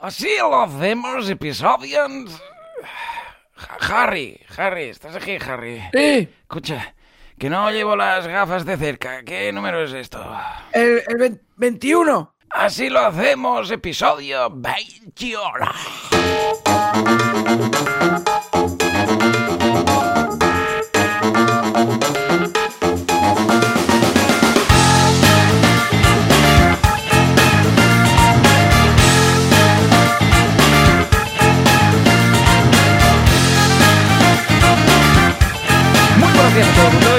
Así lo hacemos, episodios. Harry, Harry, ¿estás aquí, Harry? Sí, Escucha, que no llevo las gafas de cerca. ¿Qué número es esto? el, el vein- 21. Así lo hacemos, episodio 21. Muy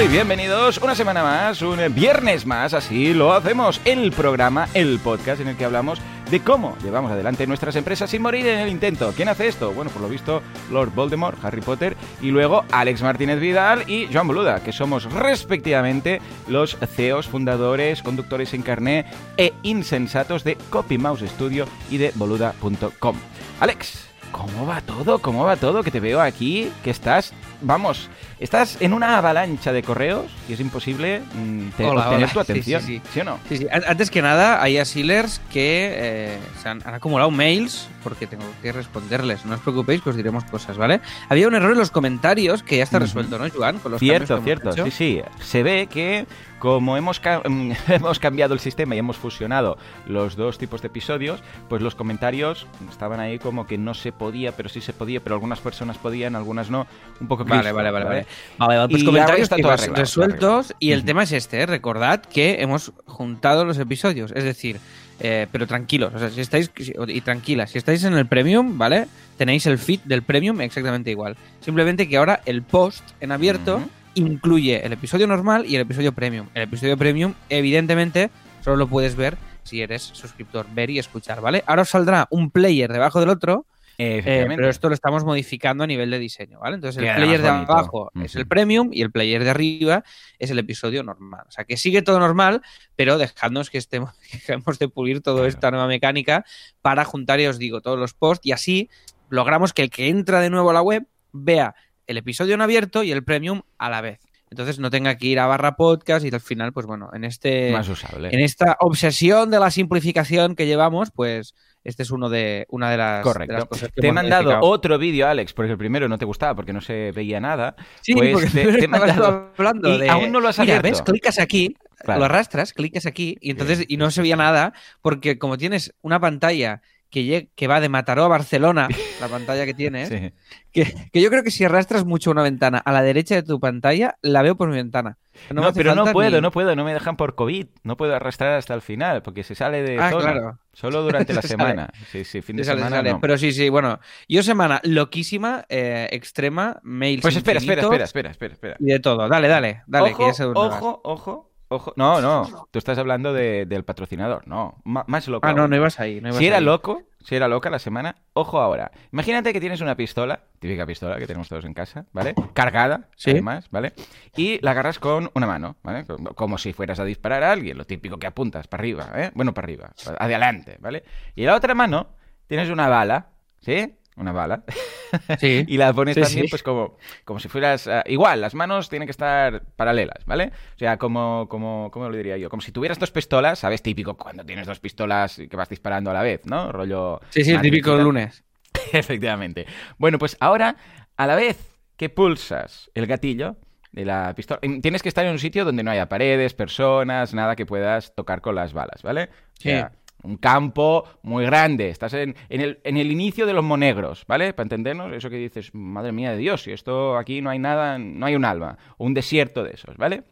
y bienvenidos una semana más, un viernes más, así lo hacemos, el programa, el podcast en el que hablamos de cómo llevamos adelante nuestras empresas sin morir en el intento. ¿Quién hace esto? Bueno, por lo visto, Lord Voldemort, Harry Potter y luego Alex Martínez Vidal y Joan Boluda, que somos respectivamente los CEOs, fundadores, conductores en carné e insensatos de CopyMouse Studio y de boluda.com. Alex, ¿Cómo va todo? ¿Cómo va todo? Que te veo aquí, que estás, vamos, estás en una avalancha de correos y es imposible mm, te- Hola, obtener hola. tu Sí, sí, atención. sí. o no? Sí, sí. An- Antes que nada, hay asilers que eh, se han, han acumulado mails porque tengo que responderles. No os preocupéis que os diremos cosas, ¿vale? Había un error en los comentarios que ya está resuelto, ¿no, Joan? Con los Cierto, hemos cierto, hecho. sí, sí. Se ve que como hemos, ca- hemos cambiado el sistema y hemos fusionado los dos tipos de episodios, pues los comentarios estaban ahí como que no se podía, pero sí se podía, pero algunas personas podían, algunas no. Un poco Vale, vale, vale, vale. Vale, vale, Y pues ahora comentarios está que todo vas arreglado, está resueltos y el tema es este, ¿eh? recordad que hemos juntado los episodios, es decir, eh, pero tranquilos, o sea, si estáis y tranquilas, si estáis en el premium, ¿vale? Tenéis el feed del premium exactamente igual. Simplemente que ahora el post en abierto. Incluye el episodio normal y el episodio premium. El episodio premium, evidentemente, solo lo puedes ver si eres suscriptor, ver y escuchar, ¿vale? Ahora os saldrá un player debajo del otro eh, pero esto lo estamos modificando a nivel de diseño, ¿vale? Entonces el Queda player de abajo es Ujú. el premium y el player de arriba es el episodio normal. O sea, que sigue todo normal, pero dejadnos que estemos, que hemos de pulir toda Claro. esta nueva mecánica para juntar, y os digo, todos los posts y así logramos que el que entra de nuevo a la web vea el episodio en abierto y el premium a la vez. Entonces no tenga que ir a barra podcast y al final, pues bueno, en este más usable. en esta obsesión de la simplificación que llevamos, pues este es uno de una de las, Correcto. de las cosas que Te he mandado modificado. otro vídeo, Alex, porque el primero no te gustaba porque no se veía nada. Sí, Pues porque te- he mandado- hablando y de- aún no lo has Mira, abierto. ves, clicas aquí, Claro. lo arrastras, clicas aquí y entonces y no se veía nada porque como tienes una pantalla que, que va de Mataró a Barcelona, la pantalla que tienes, Sí. que, que yo creo que si arrastras mucho una ventana a la derecha de tu pantalla, la veo por mi ventana. No, pero no puedo, ni- no puedo, no me dejan por COVID. No puedo arrastrar hasta el final porque se sale de Ah, zona. claro. Solo durante la Se sale. semana. Sí, sí, fin de sale, semana sale. no. Pero sí, sí, bueno. Yo semana loquísima, eh, extrema, mails Pues espera, espera, espera, espera, espera, espera. Y de todo. Dale, dale, dale, que ojo, ya sé dónde vas. ojo, ojo, ojo. No, no. Tú estás hablando de- del patrocinador. No, más loco. Ah, no, aún. no ibas ahí. No ibas Si era ahí. loco, si era loca la semana, ojo ahora. Imagínate que tienes una pistola, típica pistola que tenemos todos en casa, ¿vale? Cargada, Sí. además, ¿vale? Y la agarras con una mano, ¿vale? Como- Como si fueras a disparar a alguien, lo típico que apuntas para arriba, ¿eh? Bueno, para arriba, adelante, ¿vale? Y en la otra mano tienes una bala, ¿sí? Una bala. Sí. y la pones Sí, también, sí. pues como, como si fueras. ah, igual, las manos tienen que estar paralelas, ¿vale? O sea, como, como, ¿cómo lo diría yo? Como si tuvieras dos pistolas, ¿sabes? Típico cuando tienes dos pistolas y que vas disparando a la vez, ¿no? Rollo. Sí, sí, el típico lunes. Efectivamente. Bueno, pues ahora, a la vez que pulsas el gatillo de la pistola, tienes que estar en un sitio donde no haya paredes, personas, nada que puedas tocar con las balas, ¿vale? O sea, Sí. Un campo muy grande. Estás en, en el, en el inicio de los monegros, ¿vale? Para entendernos, eso que dices, madre mía de Dios, si esto aquí no hay nada, no hay un alma, o un desierto de esos, ¿vale?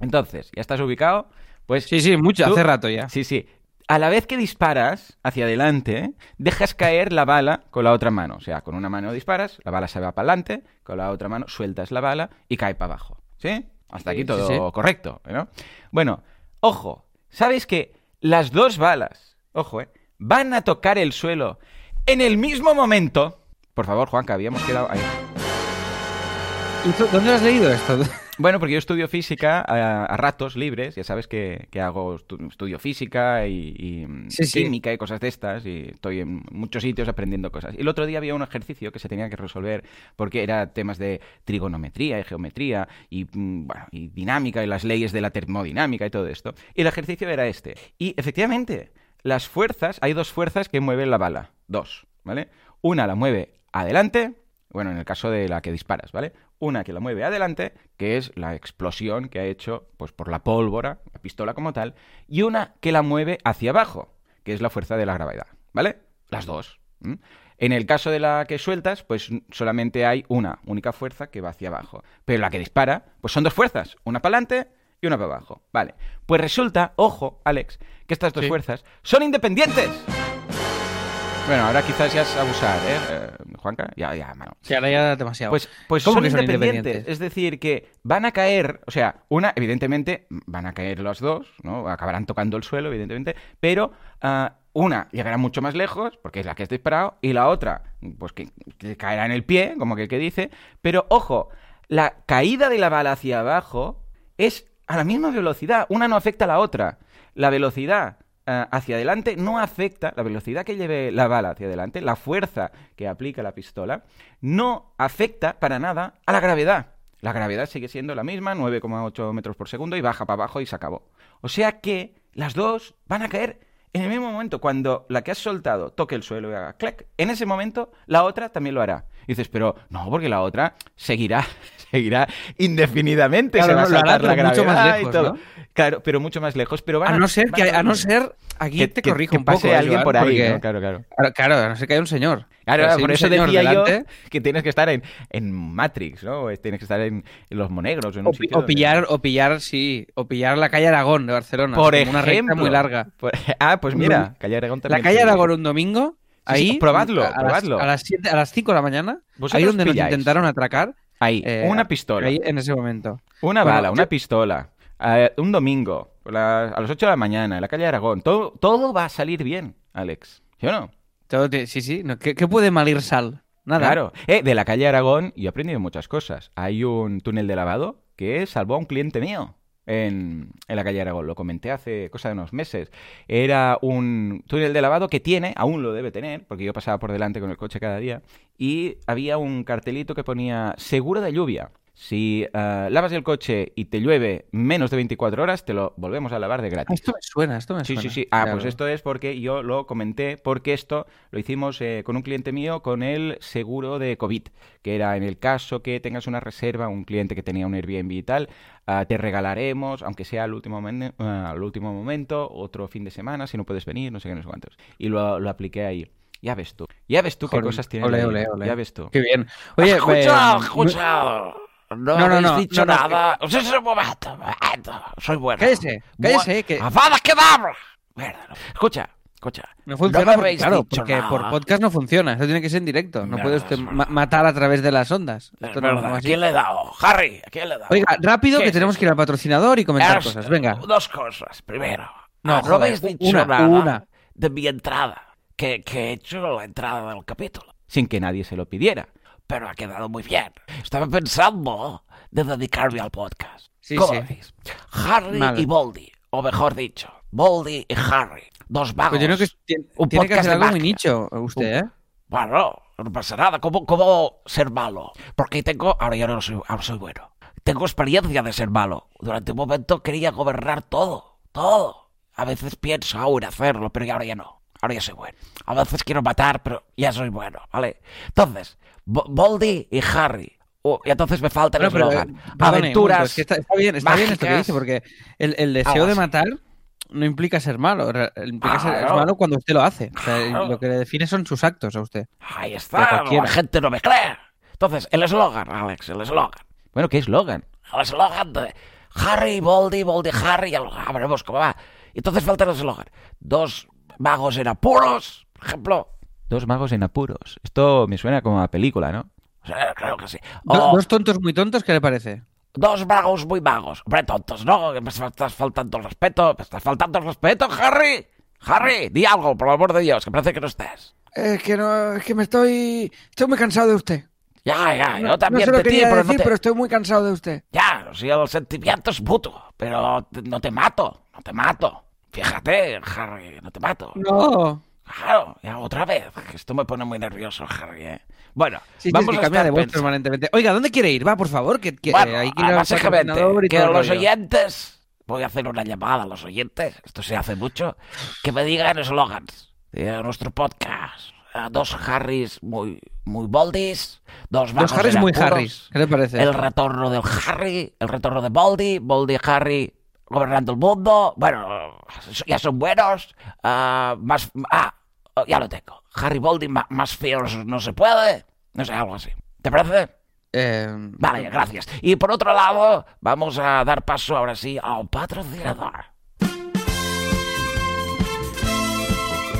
Entonces, ya estás ubicado, pues Sí, sí, mucho, Tú- hace rato ya. Sí, sí. A la vez que disparas hacia adelante, dejas caer la bala con la otra mano. O sea, con una mano disparas, la bala se va para adelante, con la otra mano sueltas la bala y cae para abajo. ¿Sí? Hasta Sí, aquí sí, todo sí. correcto, ¿no? Bueno, ojo, ¿sabes que las dos balas, ojo, ¿eh? van a tocar el suelo en el mismo momento? Por favor, Juanca, habíamos quedado ahí. ¿Y tú, ¿Dónde has leído esto? Bueno, porque yo estudio física a, a ratos libres, ya sabes que, que hago estu- estudio física y, y, mm, sí. química y cosas de estas, y estoy en muchos sitios aprendiendo cosas. Y el otro día había un ejercicio que se tenía que resolver porque era temas de trigonometría y geometría y, mm, bueno, y dinámica y las leyes de la termodinámica y todo esto. Y el ejercicio era este. Y efectivamente, las fuerzas, hay dos fuerzas que mueven la bala. Dos, ¿vale? Una la mueve adelante, bueno, en el caso de la que disparas, ¿vale? Una que la mueve adelante, que es la explosión que ha hecho pues por la pólvora, la pistola como tal, y una que la mueve hacia abajo, que es la fuerza de la gravedad, ¿vale? Las dos. En el caso de la que sueltas, pues solamente hay una única fuerza que va hacia abajo. Pero la que dispara, pues son dos fuerzas, una para adelante y una para abajo. Vale. Pues resulta, ojo, Alex, que estas dos Sí. fuerzas son independientes. Bueno, ahora quizás ya es abusar, ¿eh? Eh, Juanca, ya, ya, mano. Sí, ahora ya demasiado. Pues, pues ¿Cómo son, que son independientes. independientes? Es decir, que van a caer, o sea, una, evidentemente, van a caer las dos, ¿no? Acabarán tocando el suelo, evidentemente, pero ah, una llegará mucho más lejos, porque es la que has disparado, y la otra, pues que, que caerá en el pie, como que el que dice, pero ojo, la caída de la bala hacia abajo es a la misma velocidad, una no afecta a la otra. La velocidad eh, hacia adelante no afecta, la velocidad que lleve la bala hacia adelante, la fuerza que aplica la pistola, no afecta para nada a la gravedad. La gravedad sigue siendo la misma, 9,8 metros por segundo, y baja para abajo y se acabó. O sea que las dos van a caer en el mismo momento. Cuando la que has soltado toque el suelo y haga clac, en ese momento la otra también lo hará. Y dices, pero no, porque la otra seguirá, seguirá indefinidamente. Claro, se va a saltar la pero mucho más gravedad y lejos, todo. ¿no? Claro, pero mucho más lejos. Pero van a no ser que, a no ser, aquí que, te que- corrijo que un poco. pase eh, alguien Joan, por ahí, porque- ¿no? Claro, claro. Claro, claro, a no ser que haya un señor. Claro, O sea, si por eso decía delante, yo que tienes que estar en, en Matrix, ¿no? Tienes que estar en, en los monegros. En un O, sitio o donde- pillar, o pillar, sí, o pillar la calle Aragón de Barcelona. Por como una recta ejemplo. muy larga. Por- ah, pues mira, Calle Aragón también. La calle Aragón un domingo, Sí, sí, ahí, probadlo, a, las- probadlo. a las, a las 5 de la mañana, ahí donde pilláis. nos intentaron atracar. Ahí, eh, una pistola. Ahí en ese momento. Una Bueno, bala, yo- una pistola. eh, un domingo, la- a las 8 de la mañana, en la calle Aragón. Todo, todo va a salir bien, Alex. ¿Sí o no? Todo te- sí, sí. no, ¿qué, qué puede mal ir sal? Nada. Claro. Eh, de la calle Aragón yo he aprendido muchas cosas. Hay un túnel de lavado que salvó a un cliente mío en, la calle Aragón. Lo comenté hace cosa de unos meses. Era un túnel de lavado que tiene, aún lo debe tener, porque yo pasaba por delante con el coche cada día, y había un cartelito que ponía seguro de lluvia. Si eh, lavas el coche y te llueve menos de 24 horas, te lo volvemos a lavar de Ah, gratis. esto me suena, esto me Sí, suena. sí, sí. Ah, Claro. pues esto es porque yo lo comenté, porque esto lo hicimos eh, con un cliente mío con el seguro de COVID, que era en el caso que tengas una reserva, un cliente que tenía un Airbnb y tal, ah, te regalaremos, aunque sea al último, momen- ah, al último momento, otro fin de semana, si no puedes venir, no sé qué, no sé cuántos. Y lo, lo apliqué ahí. Ya ves tú. Ya ves tú qué cosas tiene. ole, ole, ole. Ya ves tú. Qué bien. Oye, escucha, eh, escucha. No, no, no, no, dicho no, no, nada. No sé si un momento, momento. Soy bueno. Cállese, cállese, que- ¡Avada Kedavra! Mierda, no. Escucha, escucha. No funciona, me habéis claro, porque nada. por podcast no funciona. Eso tiene que ser en directo. No No, puede es usted verdad. ma- matar a través de las ondas. Es Esto no- no ¿a quién le he dado? Harry, ¿a quién le he dado? Oiga, rápido ¿Qué que es tenemos eso? que ir al patrocinador y comentar Es- cosas. Venga. Dos cosas. Primero, No, no, joder, habéis dicho una, nada una. de mi entrada. Que, que he hecho la entrada del capítulo. Sin que nadie se lo pidiera. Pero ha quedado muy bien. Estaba pensando de dedicarme al podcast. Sí, ¿Cómo sí. lo veis? Harry Mal. y Boldy. O mejor dicho, Boldy y Harry. Dos vagos. Pues yo creo que tiene, un tiene que podcast hacer de algo muy nicho usted, ¿eh? Bueno, no pasa nada. ¿Cómo, cómo ser malo? Porque tengo... Ahora ya no soy, ahora soy bueno. Tengo experiencia de ser malo. Durante un momento quería gobernar todo. Todo. A veces pienso aún hacerlo, pero ya ahora ya no. Ahora ya soy bueno. A veces quiero matar, pero ya soy bueno, ¿vale? Entonces, Boldy y Harry. Oh, y entonces me falta el No, pero, eh, eslogan. momento, Aventuras. es que está, está bien, está bien esto que dice, porque el, el deseo de matar no implica ser malo. Implica ser malo cuando usted lo hace. O sea, Claro. Lo que le define son sus actos a usted. Ahí está. La gente no me cree. Entonces, el eslogan, Alex, el eslogan. Bueno, ¿qué eslogan? el eslogan de Harry, Boldy, Boldy, Harry, ya lo veremos cómo va. Entonces falta el eslogan. Dos magos en apuros, por ejemplo. Dos magos en apuros. Esto me suena como a película, ¿no? O sea, creo que sí. Do- O Dos tontos muy tontos, ¿qué le parece? dos magos muy magos. Hombre, tontos, ¿no? Que me estás faltando el respeto. Me estás faltando el respeto, Harry. Harry, di algo, por el amor de Dios, que parece que no estés. Es que no, es que me estoy, estoy muy cansado de usted. Ya, ya, yo no también se lo de ti, quería pero decir, no te... pero estoy muy cansado de usted. Ya, o sea, el sentimiento es mutuo, pero no te mato, no te mato. Fíjate, Harry, no te mato. No. Claro, ya otra vez. Esto me pone muy nervioso, Harry, ¿eh? Bueno, Sí, sí, vamos es que a cambia estar de voz permanentemente. Oiga, ¿dónde quiere ir? Va, por favor, que, que, Bueno, hay que ir y los rollo. oyentes voy a hacer una llamada a los oyentes, esto se hace mucho, que me digan eslogans de nuestro podcast. Dos Harrys muy, muy boldis, dos vagos Harrys muy Harrys. ¿Qué te parece? El retorno del Harry, el retorno de Baldy, Baldy y Harry gobernando el mundo. Bueno, ya son buenos. ah, más, ah, ya lo tengo. Harry ma- más feos no se puede. No sé, algo así. ¿Te parece? Eh, Vale, gracias. Y por otro lado, vamos a dar paso ahora sí a un patrocinador.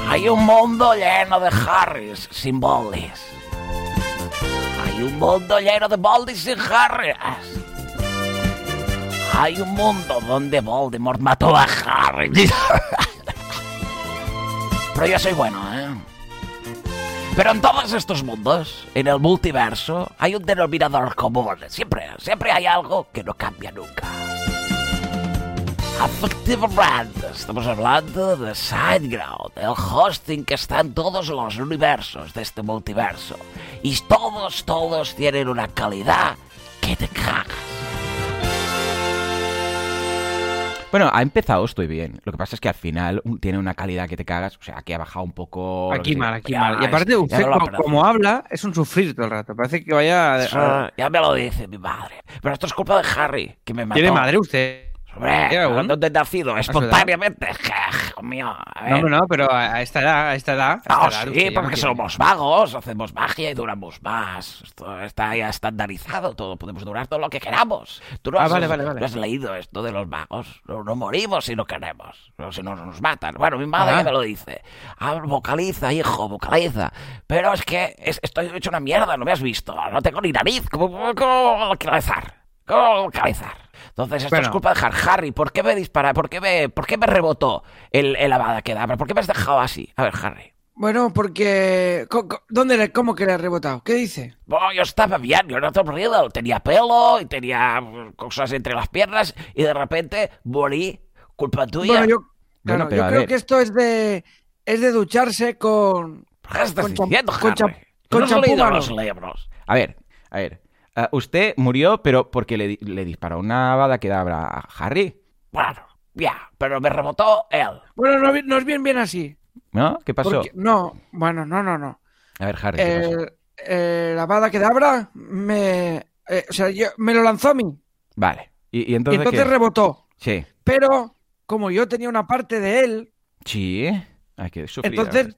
Hay un mundo lleno de Harrys sin Boldis. Hay un mundo lleno de Boldis sin Harrys. Hay un mundo donde Voldemort mató a Harry. Pero yo soy bueno, ¿eh? Pero en todos estos mundos, en el multiverso, hay un denominador común. Siempre, siempre hay algo que no cambia nunca. Affective Brand. Estamos hablando de SiteGround, el hosting que está en todos los universos de este multiverso. Y todos, todos tienen una calidad que te cagas. Bueno, ha empezado, estoy bien. Lo que pasa es que al final un- tiene una calidad que te cagas. O sea, aquí ha bajado un poco. Aquí mal, aquí Ya, mal. Y aparte, usted, no como, como habla, es un sufrir todo el rato. Parece que vaya. a- ya me lo dice mi madre. Pero esto es culpa de Harry, que me mató. ¿Tiene madre usted? Hombre. ¿dónde nacido? su edad? Espontáneamente. Mío. A ver. No, no, pero a esta edad, a esta edad. a esta Ah, edad sí, porque somos vagos, hacemos magia y duramos más. Esto está ya estandarizado, todo podemos durar todo lo que queramos. Tú no Ah, has, vale, vale, vale. no has leído esto de los vagos. No, no morimos si no queremos, si no nos matan. Bueno, mi madre me lo dice. Ah, vocaliza, hijo, vocaliza. Pero es que es- estoy hecho una mierda, no me has visto. No tengo ni nariz. ¿Cómo, cómo vocalizar? ¿Cómo vocalizar? Entonces, esto Bueno. es culpa de Har- Harry. ¿Por qué me dispara? ¿Por qué me, por qué me rebotó el, el Avada Kedavra? ¿Por qué me has dejado así? A ver, Harry. Bueno, porque... ¿Dónde le, ¿Cómo que le ha rebotado? ¿Qué dice? Bueno, yo estaba bien, yo no te Riddle. Tenía pelo y tenía cosas entre las piernas y de repente morí. Culpa tuya. Bueno, yo, Bueno, claro, pero yo creo ver. que esto es de... Es de ducharse con... ¿Qué estás con diciendo, con Harry? cham- ¿Tú con no has champú leído humano. los libros? A ver, a ver. Ah, usted murió, pero porque le, le disparó una bada que dabra a Harry. Bueno, ya, pero me rebotó él. Bueno, no, es bien bien así. ¿No? ¿Qué pasó? Porque- no, bueno, no, no, no. A ver, Harry, ¿qué pasó? El, eh, la bada que dabra me... eh, o sea, yo, me lo lanzó a mí. Vale. ¿Y, y Y entonces entonces qué? rebotó. Sí. Pero, como yo tenía una parte de él, Sí. Hay que sufrir. entonces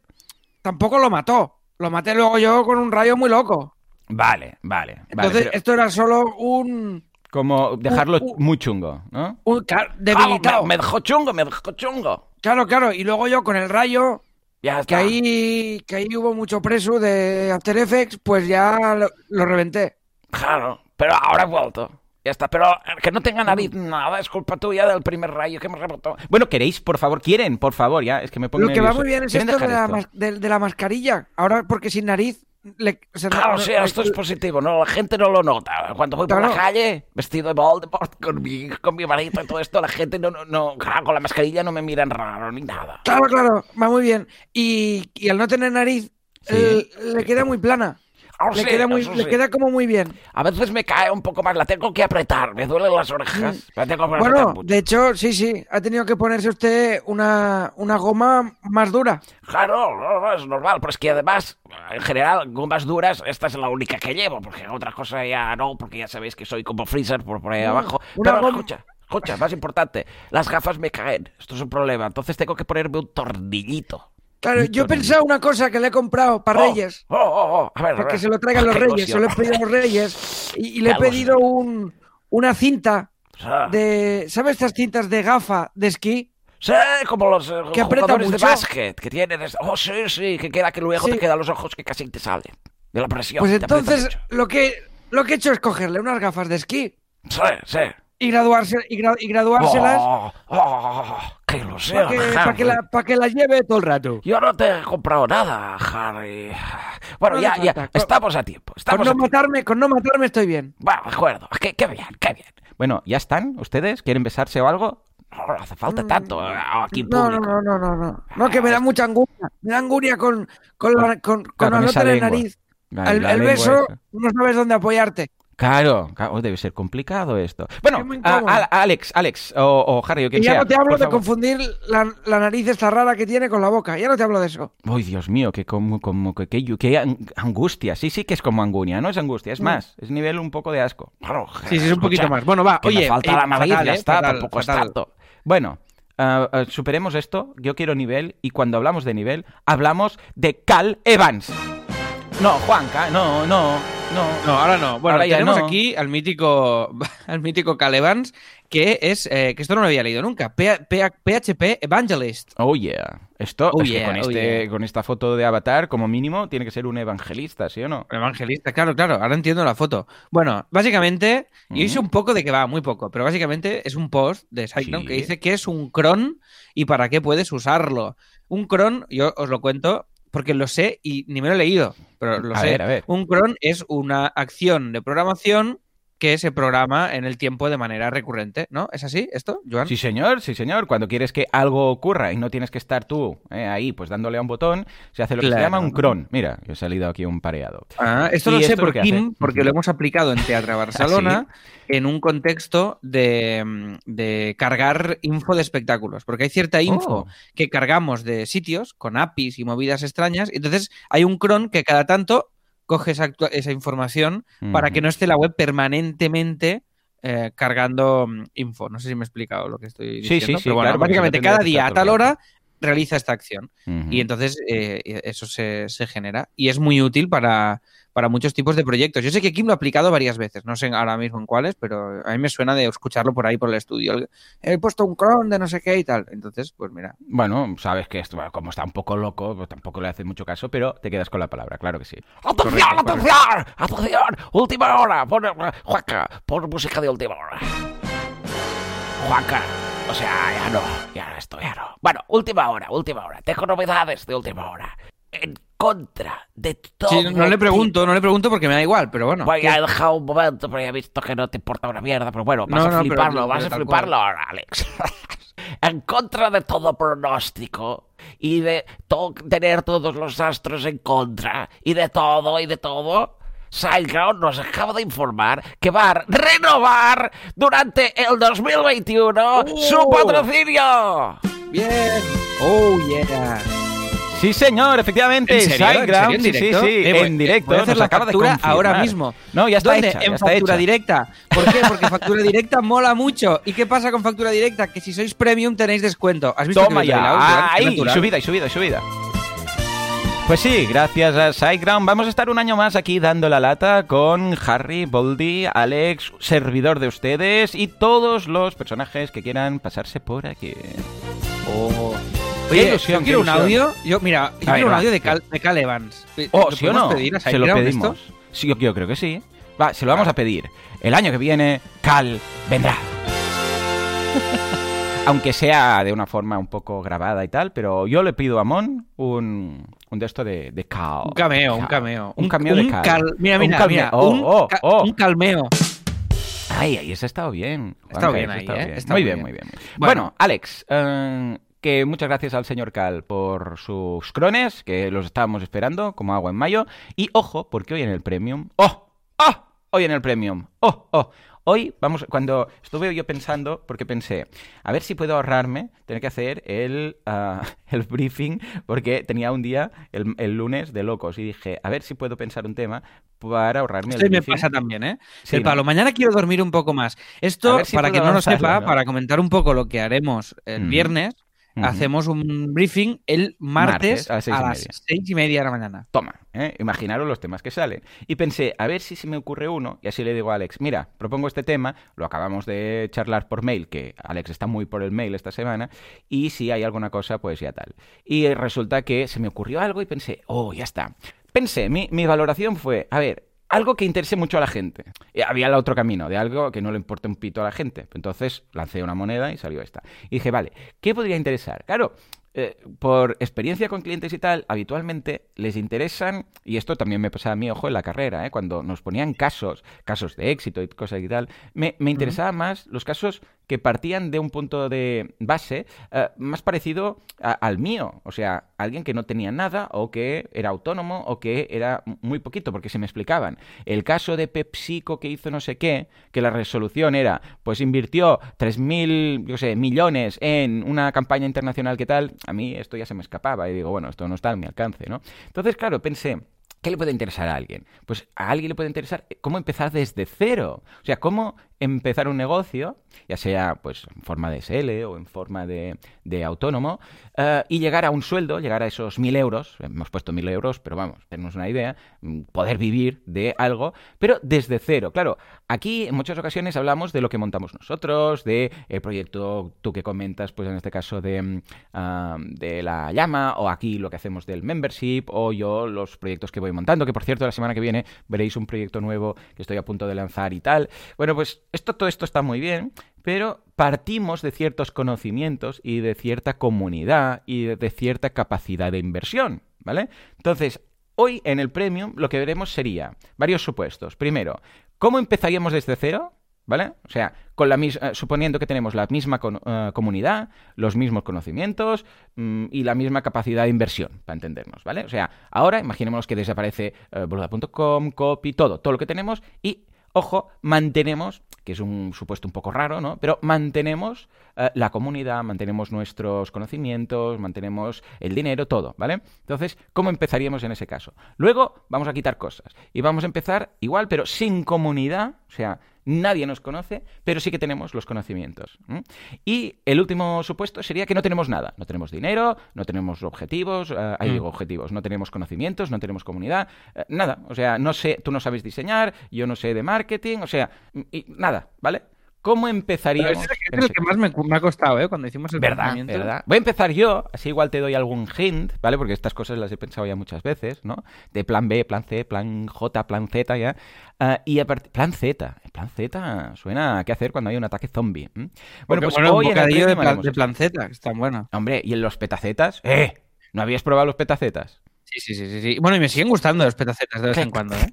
tampoco lo mató. Lo maté luego yo con un rayo muy loco. Vale, vale. vale, Entonces, pero esto era solo un... como dejarlo muy chungo, ¿no? un debilitado. me, me dejó chungo, me dejó chungo. Claro, claro. Y luego yo con el rayo, Ya que ahí, que ahí hubo mucho preso de After Effects, pues ya lo, lo reventé. Claro, pero ahora he vuelto. Ya está, pero que no tenga nariz nada, es culpa tuya del primer rayo que me rebotó. Bueno, queréis, por favor, quieren, por favor, ya, es que me pongo Lo que va muy bien es ¿Quieren esto de la, esto? mas- de, de la mascarilla. Ahora, porque sin nariz... le- o sea, no- Claro, no- sí, no- esto es positivo, no, la gente no lo nota. Cuando voy por la calle, vestido de Voldemort, con mi, con mi varita y todo esto, la gente no, no, no, claro, con la mascarilla no me miran raro ni nada. Claro, claro, va muy bien. Y, y al no tener nariz, Sí. le queda muy plana. Ahora Le sí, queda, muy, le queda como muy bien. A veces me cae un poco más, la tengo que apretar, me duelen las orejas. La tengo que Mm. Bueno, mucho. de hecho, sí, sí, ha tenido que ponerse usted una, una goma más dura. Claro, no, no, es normal, pero es que además, en general, gomas duras, esta es la única que llevo, porque otra cosa ya no, porque ya sabéis que soy como Freezer por, por ahí abajo. una Pero escucha, escucha, más importante, las gafas me caen, esto es un problema, entonces tengo que ponerme un tornillito. Claro, yo he pensado una cosa que le he comprado para Oh, Reyes, Oh, oh, oh, a ver, a para que ver. se lo traigan los Qué Reyes. Se lo he pedido a los Reyes y, y le he pedido un, una cinta Ah. de... ¿Sabes estas cintas de gafa de esquí? Sí, como los eh, Que jugadores de básquet, que tienen... Oh, sí, sí, que queda que luego Sí. te quedan los ojos que casi te salen. De la presión. Pues entonces lo que, lo que he hecho es cogerle unas gafas de esquí Sí, sí. Y, graduarse, y, gra- y graduárselas Oh, oh, qué ilusión, para que, pa' que la- pa' que las lleve todo el rato. Yo no te he comprado nada, Harry. Bueno, No ya, ya. Con- estamos a tiempo. Con Estamos no, a tiempo. matarme, con no matarme estoy bien. Bueno, de acuerdo. Qué, qué bien, qué bien. Bueno, ¿ya están ustedes? ¿Quieren besarse o algo? No, no hace falta tanto eh, aquí en Mm, No, no, público. no, no, no, no. No, que me da mucha angustia. Me da angustia con, con, la- con, con Claro, con no esa tener lengua. nariz. Vale, El, la el beso no sabes dónde apoyarte. Claro, claro, debe ser complicado esto. Bueno, Es a- a- Alex, Alex o, o Harry o quien Y ya sea. no te hablo de favor. confundir la, la nariz esta rara que tiene con la boca. Ya no te hablo de eso. Uy, Dios mío, que como, como que, que, que ang- angustia. Sí, sí que es como angunia, no es angustia, es Mm. más, es nivel un poco de asco. Sí, sí, es un poquito más. Bueno, va, que oye. me falta eh, la nariz, fatal, ya eh, está, fatal, tampoco es fatal. tanto. Bueno, ah, superemos esto. Yo quiero nivel y cuando hablamos de nivel, hablamos de Cal Evans. No, Juanca, no, no, no. No, ahora no. Bueno, Ahora tenemos no. aquí al mítico, al mítico Cal Evans, que es, eh, que esto no lo había leído nunca, P- P- PHP Evangelist. Oh yeah. Esto Oh, es que yeah, con, oh, este, yeah. con esta foto de avatar, como mínimo, tiene que ser un evangelista, ¿sí o no? Evangelista, claro, claro, ahora entiendo la foto. Bueno, básicamente, yo hice Ujú. un poco de que va, muy poco, pero básicamente es un post de SiteGround Sí. que dice que es un cron y para qué puedes usarlo. Un cron, yo os lo cuento porque lo sé y ni me lo he leído, pero lo A sé. ver, a ver. Un cron es una acción de programación que se programa en el tiempo de manera recurrente, ¿no? ¿Es así esto, Joan? Sí, señor, sí, señor. Cuando quieres que algo ocurra y no tienes que estar tú eh, ahí, pues dándole a un botón, se hace lo que se llama un cron. Mira, yo he salido aquí un pareado. Ah, esto lo sé esto por Kim, porque lo hemos aplicado en Teatro Barcelona en un contexto de, de cargar info de espectáculos. Porque hay cierta info Oh. que cargamos de sitios con APIs y movidas extrañas. y Entonces hay un cron que cada tanto coge esa, esa información para que no esté la web permanentemente eh, cargando mm, info. No sé si me he explicado lo que estoy Sí, diciendo. sí, sí, pero bueno, claro, básicamente cada día a tal hora realiza esta acción. Y entonces eh, eso se, se genera. Y es muy útil para, para muchos tipos de proyectos. Yo sé que Kim lo ha aplicado varias veces, no sé ahora mismo en cuáles, pero a mí me suena de escucharlo por ahí por el estudio. He puesto un cron de no sé qué y tal. Entonces, pues mira. Bueno, sabes que esto, como está un poco loco, pues tampoco le hace mucho caso, pero te quedas con la palabra, claro que sí. ¡Atención, atención! ¡Atención! ¡Última hora! Pon, Juanca, pon música de última hora. Juanca, o sea, ya no, ya esto ya no. Bueno, última hora, última hora. Tengo novedades de última hora. En contra de todo. Sí, no le pregunto, no le pregunto porque me da igual, pero bueno. Voy a dejar un momento, pero ya he visto que no te importa una mierda. Pero bueno, vas No, a no, pero- fliparlo, pero vas a tal fliparlo ahora, Alex. en contra de todo pronóstico y de to- tener todos los astros en contra y de todo y de todo. SiteGround nos acaba de informar que va a renovar durante el 2021 su ¡Oh! patrocinio. Bien. Oh, yeah. Sí, señor, efectivamente. ¿En serio? ¿En serio? ¿En sí, directo? sí, sí, Eh, voy- en directo. Hacer la ahora mismo. No, ya está ¿Dónde? hecha, ya en está factura hecha. directa. ¿Por qué? Porque factura directa mola mucho. ¿Y qué pasa con factura directa? Que si sois premium tenéis descuento. ¿Has visto Toma que ya. Ahí, subida y subida y subida. Pues sí, gracias a SiteGround vamos a estar un año más aquí dando la lata con Harry, Boldy, Alex, servidor de ustedes y todos los personajes que quieran pasarse por aquí. Oh. Qué Oye, ilusión, yo quiero un audio. Yo, mira, yo A ver, quiero un va. audio de Cal, de Cal Evans. Oh, ¿Lo ¿sí o no? pedir a Se lo pedimos. esto? Sí, yo, yo creo que sí. Va, se lo vamos a pedir. El año que viene, Cal vendrá. Aunque sea de una forma un poco grabada y tal, pero yo le pido a Mon un, un de esto de, de Cal. Un cameo, un cameo. Un cameo de Cal. cal- Mira, Un mira, calme- mira. oh, un, oh, oh. un calmeo. Ay, ahí ese ha estado bien. Ha estado Juanca, bien ahí, estado ¿eh? bien. Está muy muy bien, bien. muy bien. Bueno. Bueno, Alex, eh, que muchas gracias al señor Cal por sus crones, que los estábamos esperando como agua en mayo. Y ojo, porque hoy en el Premium... ¡Oh! ¡Oh! Hoy en el Premium. ¡Oh! ¡Oh! Hoy vamos, cuando estuve yo pensando, porque pensé, a ver si puedo ahorrarme tener que hacer el, ah, el briefing, porque tenía un día, el, el lunes, de locos, y dije, a ver si puedo pensar un tema para ahorrarme Esto el me briefing. pasa también, ¿eh? Sí, el ¿no? palo, mañana quiero dormir un poco más. Esto, si para quien no lo sepa, ¿no? para comentar un poco lo que haremos el Ujú. viernes, Hacemos un briefing el martes, Martes, a las seis a y las media. seis y media de la mañana. Toma, ¿eh? imaginaros los temas que salen. Y pensé, a ver si se me ocurre uno, y así le digo a Alex, mira, propongo este tema, lo acabamos de charlar por mail, que Alex está muy por el mail esta semana, y si hay alguna cosa, pues ya tal. Y resulta que se me ocurrió algo y pensé, oh, ya está. Pensé, mi, mi valoración fue, a ver, algo que interese mucho a la gente. Y había el otro camino, de algo que no le importe un pito a la gente. Entonces lancé una moneda y salió esta. Y dije, vale, ¿qué podría interesar? Claro, eh, por experiencia con clientes y tal, habitualmente les interesan, y esto también me pasa a mí, ojo, en la carrera, ¿eh? cuando nos ponían casos, casos de éxito y cosas y tal, me, me interesaban más los casos que partían de un punto de base eh, más parecido a- al mío, o sea, alguien que no tenía nada o que era autónomo o que era muy poquito, porque se me explicaban. El caso de PepsiCo que hizo no sé qué, que la resolución era, pues invirtió 3.000, yo sé, millones en una campaña internacional que tal, a mí esto ya se me escapaba y digo, bueno, esto no está a mi alcance, ¿no? Entonces, claro, pensé, ¿Qué le puede interesar a alguien? Pues a alguien le puede interesar cómo empezar desde cero. O sea, cómo empezar un negocio, ya sea pues en forma de SL o en forma de, de autónomo, eh, y llegar a un sueldo, llegar a esos mil euros, hemos puesto mil euros, pero vamos, tenemos una idea, mm, poder vivir de algo, pero desde cero. Claro, aquí en muchas ocasiones hablamos de lo que montamos nosotros, de el proyecto tú que comentas, pues en este caso de, mm, ah, de la llama, o aquí lo que hacemos del membership, o yo los proyectos que voy montando, que por cierto la semana que viene veréis un proyecto nuevo que estoy a punto de lanzar y tal. Bueno, pues esto, todo esto está muy bien, pero partimos de ciertos conocimientos y de cierta comunidad y de, cierta capacidad de inversión, ¿vale? Entonces, hoy en el Premium lo que veremos sería varios supuestos. Primero, ¿cómo empezaríamos desde cero? ¿Vale? O sea, con la eh, suponiendo que tenemos la misma eh, comunidad, los mismos conocimientos mm, y la misma capacidad de inversión, para entendernos, ¿vale? O sea, ahora imaginémonos que desaparece boluda.com, copy, todo, todo lo que tenemos y, ojo, mantenemos, que es un supuesto un poco raro, ¿no? Pero mantenemos eh, la comunidad, mantenemos nuestros conocimientos, mantenemos el dinero, todo, ¿vale? Entonces, ¿cómo empezaríamos en ese caso? Luego vamos a quitar cosas y vamos a empezar igual, pero sin comunidad, o sea, nadie nos conoce, pero sí que tenemos los conocimientos. ¿m? Y el último supuesto sería que no tenemos nada. No tenemos dinero, no tenemos objetivos, eh, ahí Mm. digo objetivos, no tenemos conocimientos, no tenemos comunidad, eh, nada. O sea, no sé, tú no sabes diseñar, yo no sé de marketing, o sea, y nada, ¿vale? ¿Cómo Pero empezaríamos? ese es en el que más me, ha costado, ¿eh? Cuando hicimos el ¿Verdad? ¿Verdad? Voy a empezar yo, así igual te doy algún hint, ¿vale? Porque estas cosas las he pensado ya muchas veces, ¿no? De plan B, plan C, plan J, plan Z, ya. Ah, y a. Plan Z. Plan Z suena a qué hacer cuando hay un ataque zombie. ¿m? Bueno, Porque, pues bueno, hoy un en bocadillo de, Premium plan, de esto. planceta, que están buenos. Hombre, ¿y en los petacetas? ¡Eh! ¿No habías probado los petacetas? Sí, sí, sí, sí, sí. Bueno, y me siguen gustando los petacetas de vez en cuando, ¿eh?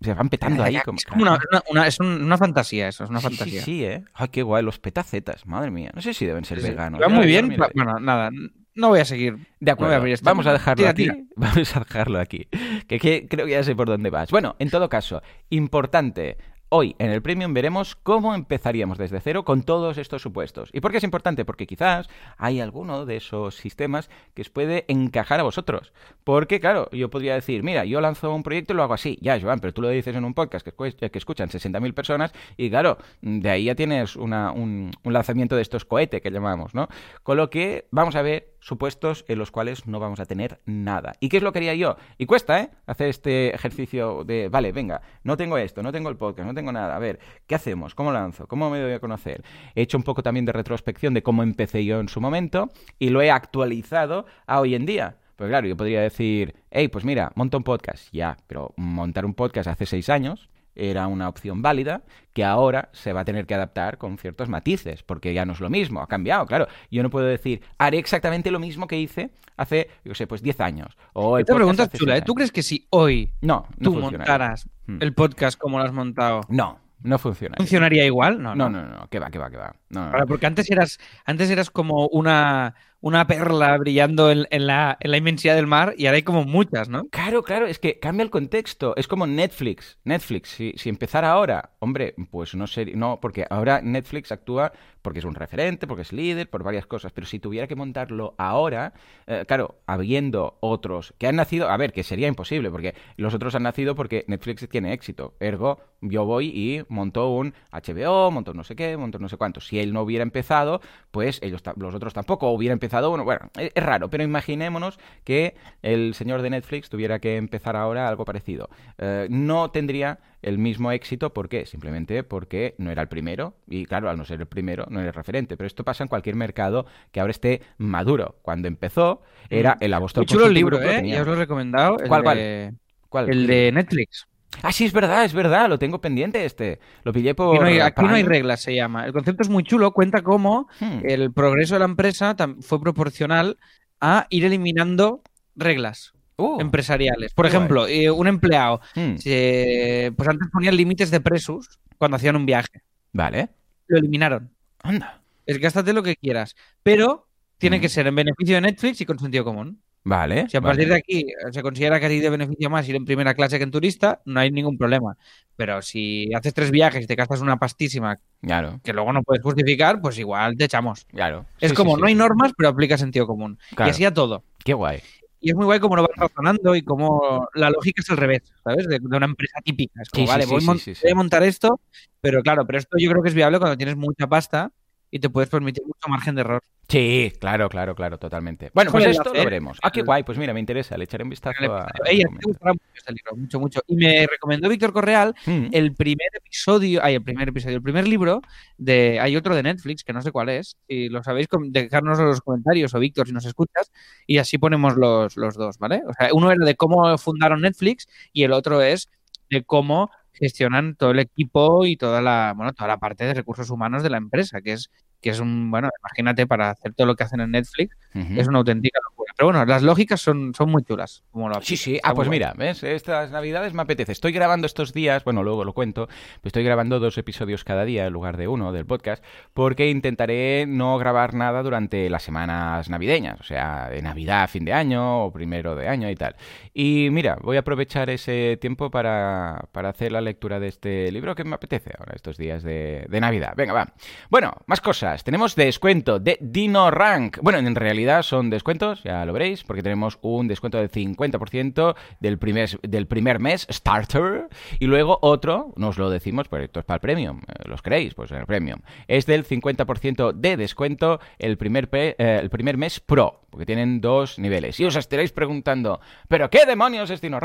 Se van petando ahí como... Es como una, una- una- es un- una fantasía eso, es una Sí, sí, fantasía. sí, ¿eh? Ay, qué guay, los petacetas, madre mía. No sé si deben ser Sí, veganos. Va muy bien. miraré. Bueno, nada, no voy a seguir. De No voy a acuerdo, abrir este vamos a dejarlo Tira, aquí. tira. Vamos a dejarlo aquí. Que, que creo que ya sé por dónde vas. Bueno, en todo caso, importante. Hoy en el Premium veremos cómo empezaríamos desde cero con todos estos supuestos. ¿Y por qué es importante? Porque quizás hay alguno de esos sistemas que os puede encajar a vosotros. Porque, claro, yo podría decir, mira, yo lanzo un proyecto y lo hago así. Ya, Joan, pero tú lo dices en un podcast que, que escuchan 60.000 personas y, claro, de ahí ya tienes un, un lanzamiento de estos cohete que llamamos, ¿no? Con lo que vamos a ver supuestos en los cuales no vamos a tener nada. ¿Y qué es lo que haría yo? Y cuesta, ¿eh? Hacer este ejercicio de, vale, venga, no tengo esto, no tengo el podcast, no tengo nada. A ver, ¿qué hacemos? ¿Cómo lanzo? ¿Cómo me doy a conocer? He hecho un poco también de retrospección de cómo empecé yo en su momento y lo he actualizado a hoy en día. Pues claro, yo podría decir, hey, pues mira, monta un podcast. Ya, pero montar un podcast hace seis años era una opción válida que ahora se va a tener que adaptar con ciertos matices, porque ya no es lo mismo, ha cambiado, claro. Yo no puedo decir, haré exactamente lo mismo que hice hace, yo sé, pues 10 años. O Esta pregunta es chula, ¿eh? ¿Tú crees que si hoy No, no tú funcionaría. montaras Hmm. el podcast como lo has montado, No, no funciona. funcionaría igual? No, No, no, no, no, que va, que va, que va. No, no, porque antes eras, antes eras como una, una perla brillando en, la, en la inmensidad del mar y ahora hay como muchas, ¿no? Claro, claro, es que cambia el contexto. Es como Netflix. Netflix, si, si empezara ahora, hombre, pues no sé, no, porque ahora Netflix actúa porque es un referente, porque es líder, por varias cosas. Pero si tuviera que montarlo ahora, eh, claro, habiendo otros que han nacido, a ver, que sería imposible, porque los otros han nacido porque Netflix tiene éxito. Ergo, yo voy y monto un HBO, monto no sé qué, monto no sé cuánto. Si él no hubiera empezado, pues ellos, los otros tampoco, o hubiera empezado, bueno, bueno, es, raro, pero imaginémonos que el señor de Netflix tuviera que empezar ahora algo parecido. Eh, no tendría el mismo éxito, ¿por qué? Simplemente porque no era el primero, y claro, al no ser el primero, no era el referente. Pero esto pasa en cualquier mercado que ahora esté maduro. Cuando empezó, era el apóstol Muy chulo el libro, ¿eh? Ya os lo he recomendado. El ¿Cuál, cuál? de, ¿Cuál? El de Netflix. Ah, sí, es verdad, es verdad, lo tengo pendiente este. Lo pillé por... Aquí no, hay, aquí no hay Prime. reglas, se llama. El concepto es muy chulo, cuenta cómo Hmm. el progreso de la empresa fue proporcional a ir eliminando reglas Uh, empresariales. Por ejemplo, eh, un empleado, hmm, se- pues antes ponían límites de presos cuando hacían un viaje. Vale. Lo eliminaron. Anda. Es gástate lo que quieras, pero tiene Mm. que ser en beneficio de Netflix y con sentido común. Vale. Si a vale. partir de aquí eh, se considera que ti te beneficia más ir en primera clase que en turista, no hay ningún problema. Pero si haces tres viajes y te gastas una pastísima Claro, que luego no puedes justificar, pues igual te echamos. claro. Es Sí, como, sí, sí. no hay normas, pero aplica sentido común. Claro. Y así a todo. Qué guay. Y es muy guay cómo lo vas razonando y cómo la lógica es al revés, ¿sabes? De, de una empresa típica. Es como, vale, voy, mon- voy a montar esto, pero claro, pero esto yo creo que es viable cuando tienes mucha pasta y te puedes permitir mucho margen de error. Sí, claro, claro, claro, totalmente. Bueno, pues esto lo veremos. Ah, qué guay, pues mira, me interesa, le echaré un vistazo a... Ey, a a ti te gustará mucho este libro, mucho, mucho. Y me recomendó Víctor Correal Mm. el primer episodio, ay, el primer episodio, el primer libro de, hay otro de Netflix que no sé cuál es, si lo sabéis, dejárnoslo en los comentarios o Víctor si nos escuchas y así ponemos los, los dos, ¿vale? O sea, uno era de cómo fundaron Netflix y el otro es de cómo gestionan todo el equipo y toda la, bueno, toda la parte de recursos humanos de la empresa, que es que es un, bueno, imagínate para hacer todo lo que hacen en Netflix, es una auténtica locura. Pero bueno, las lógicas son, son muy chulas. Como lo Sí, sí. Ah, pues mira, ¿ves? Estas navidades me apetece. Estoy grabando estos días, bueno, luego lo cuento, pero estoy grabando dos episodios cada día en lugar de uno del podcast, porque intentaré no grabar nada durante las semanas navideñas, o sea, de Navidad, fin de año o primero de año y tal. Y mira, voy a aprovechar ese tiempo para, para hacer la lectura de este libro que me apetece ahora, estos días de, de Navidad. Venga, va. Bueno, más cosas. Tenemos descuento de Dino Rank. Bueno, en realidad son descuentos, ya lo veréis, porque tenemos un descuento del 50% del primer, del primer mes, Starter, y luego otro, no os lo decimos, pero esto es para el Premium, eh, los queréis, pues en el Premium. Es del 50% de descuento el primer, eh, el primer mes Pro, porque tienen dos niveles. Y os estaréis preguntando, ¿pero qué demonios es Dino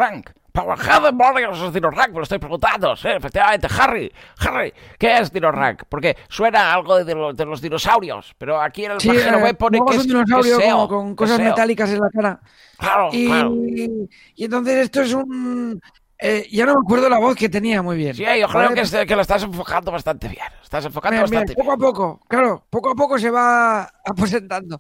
Qué demonios es Dino Rank? Me lo estoy preguntando. Sí, efectivamente, Harry. Harry, ¿qué es Dino Rank? Porque suena a algo de, de los dinosaurios, pero aquí en el Sí, página eh, web pone que es un dinosaurio que SEO, con cosas metálicas en la cara. Claro, Y, claro. y entonces esto es un... eh, ya no me acuerdo la voz que tenía muy bien. Sí, yo creo que, que lo estás enfocando bastante bien. Estás enfocando Mira, mira, bastante poco a bien. poco, claro, poco a poco se va aposentando.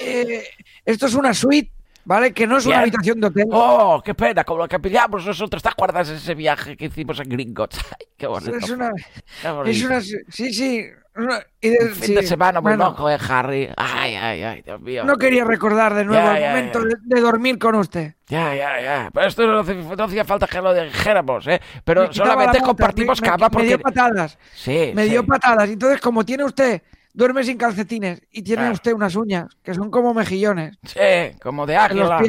Eh, esto es una suite, ¿vale? Que no es una habitación de hotel. Oh, qué pena, como lo que pillamos nosotros. ¿Te acuerdas de ese viaje que hicimos en Gringotts? Qué bonito. es una, qué bonito. es una, sí, sí. una- y de- Un fin sí, de semana muy bueno, loco, eh, Harry. Ay, ay, ay, Dios mío. No quería recordar de nuevo Ya, el ya, momento ya. De, dormir con usted. Ya, ya, ya. Pero esto no, hacía falta que lo dijéramos, ¿eh? Pero Me solamente compartimos me- me- cama Me porque... dio patadas, Sí, me sí. dio patadas. Entonces, como tiene usted, duerme sin calcetines y tiene Claro. usted unas uñas que son como mejillones Sí, como de águila.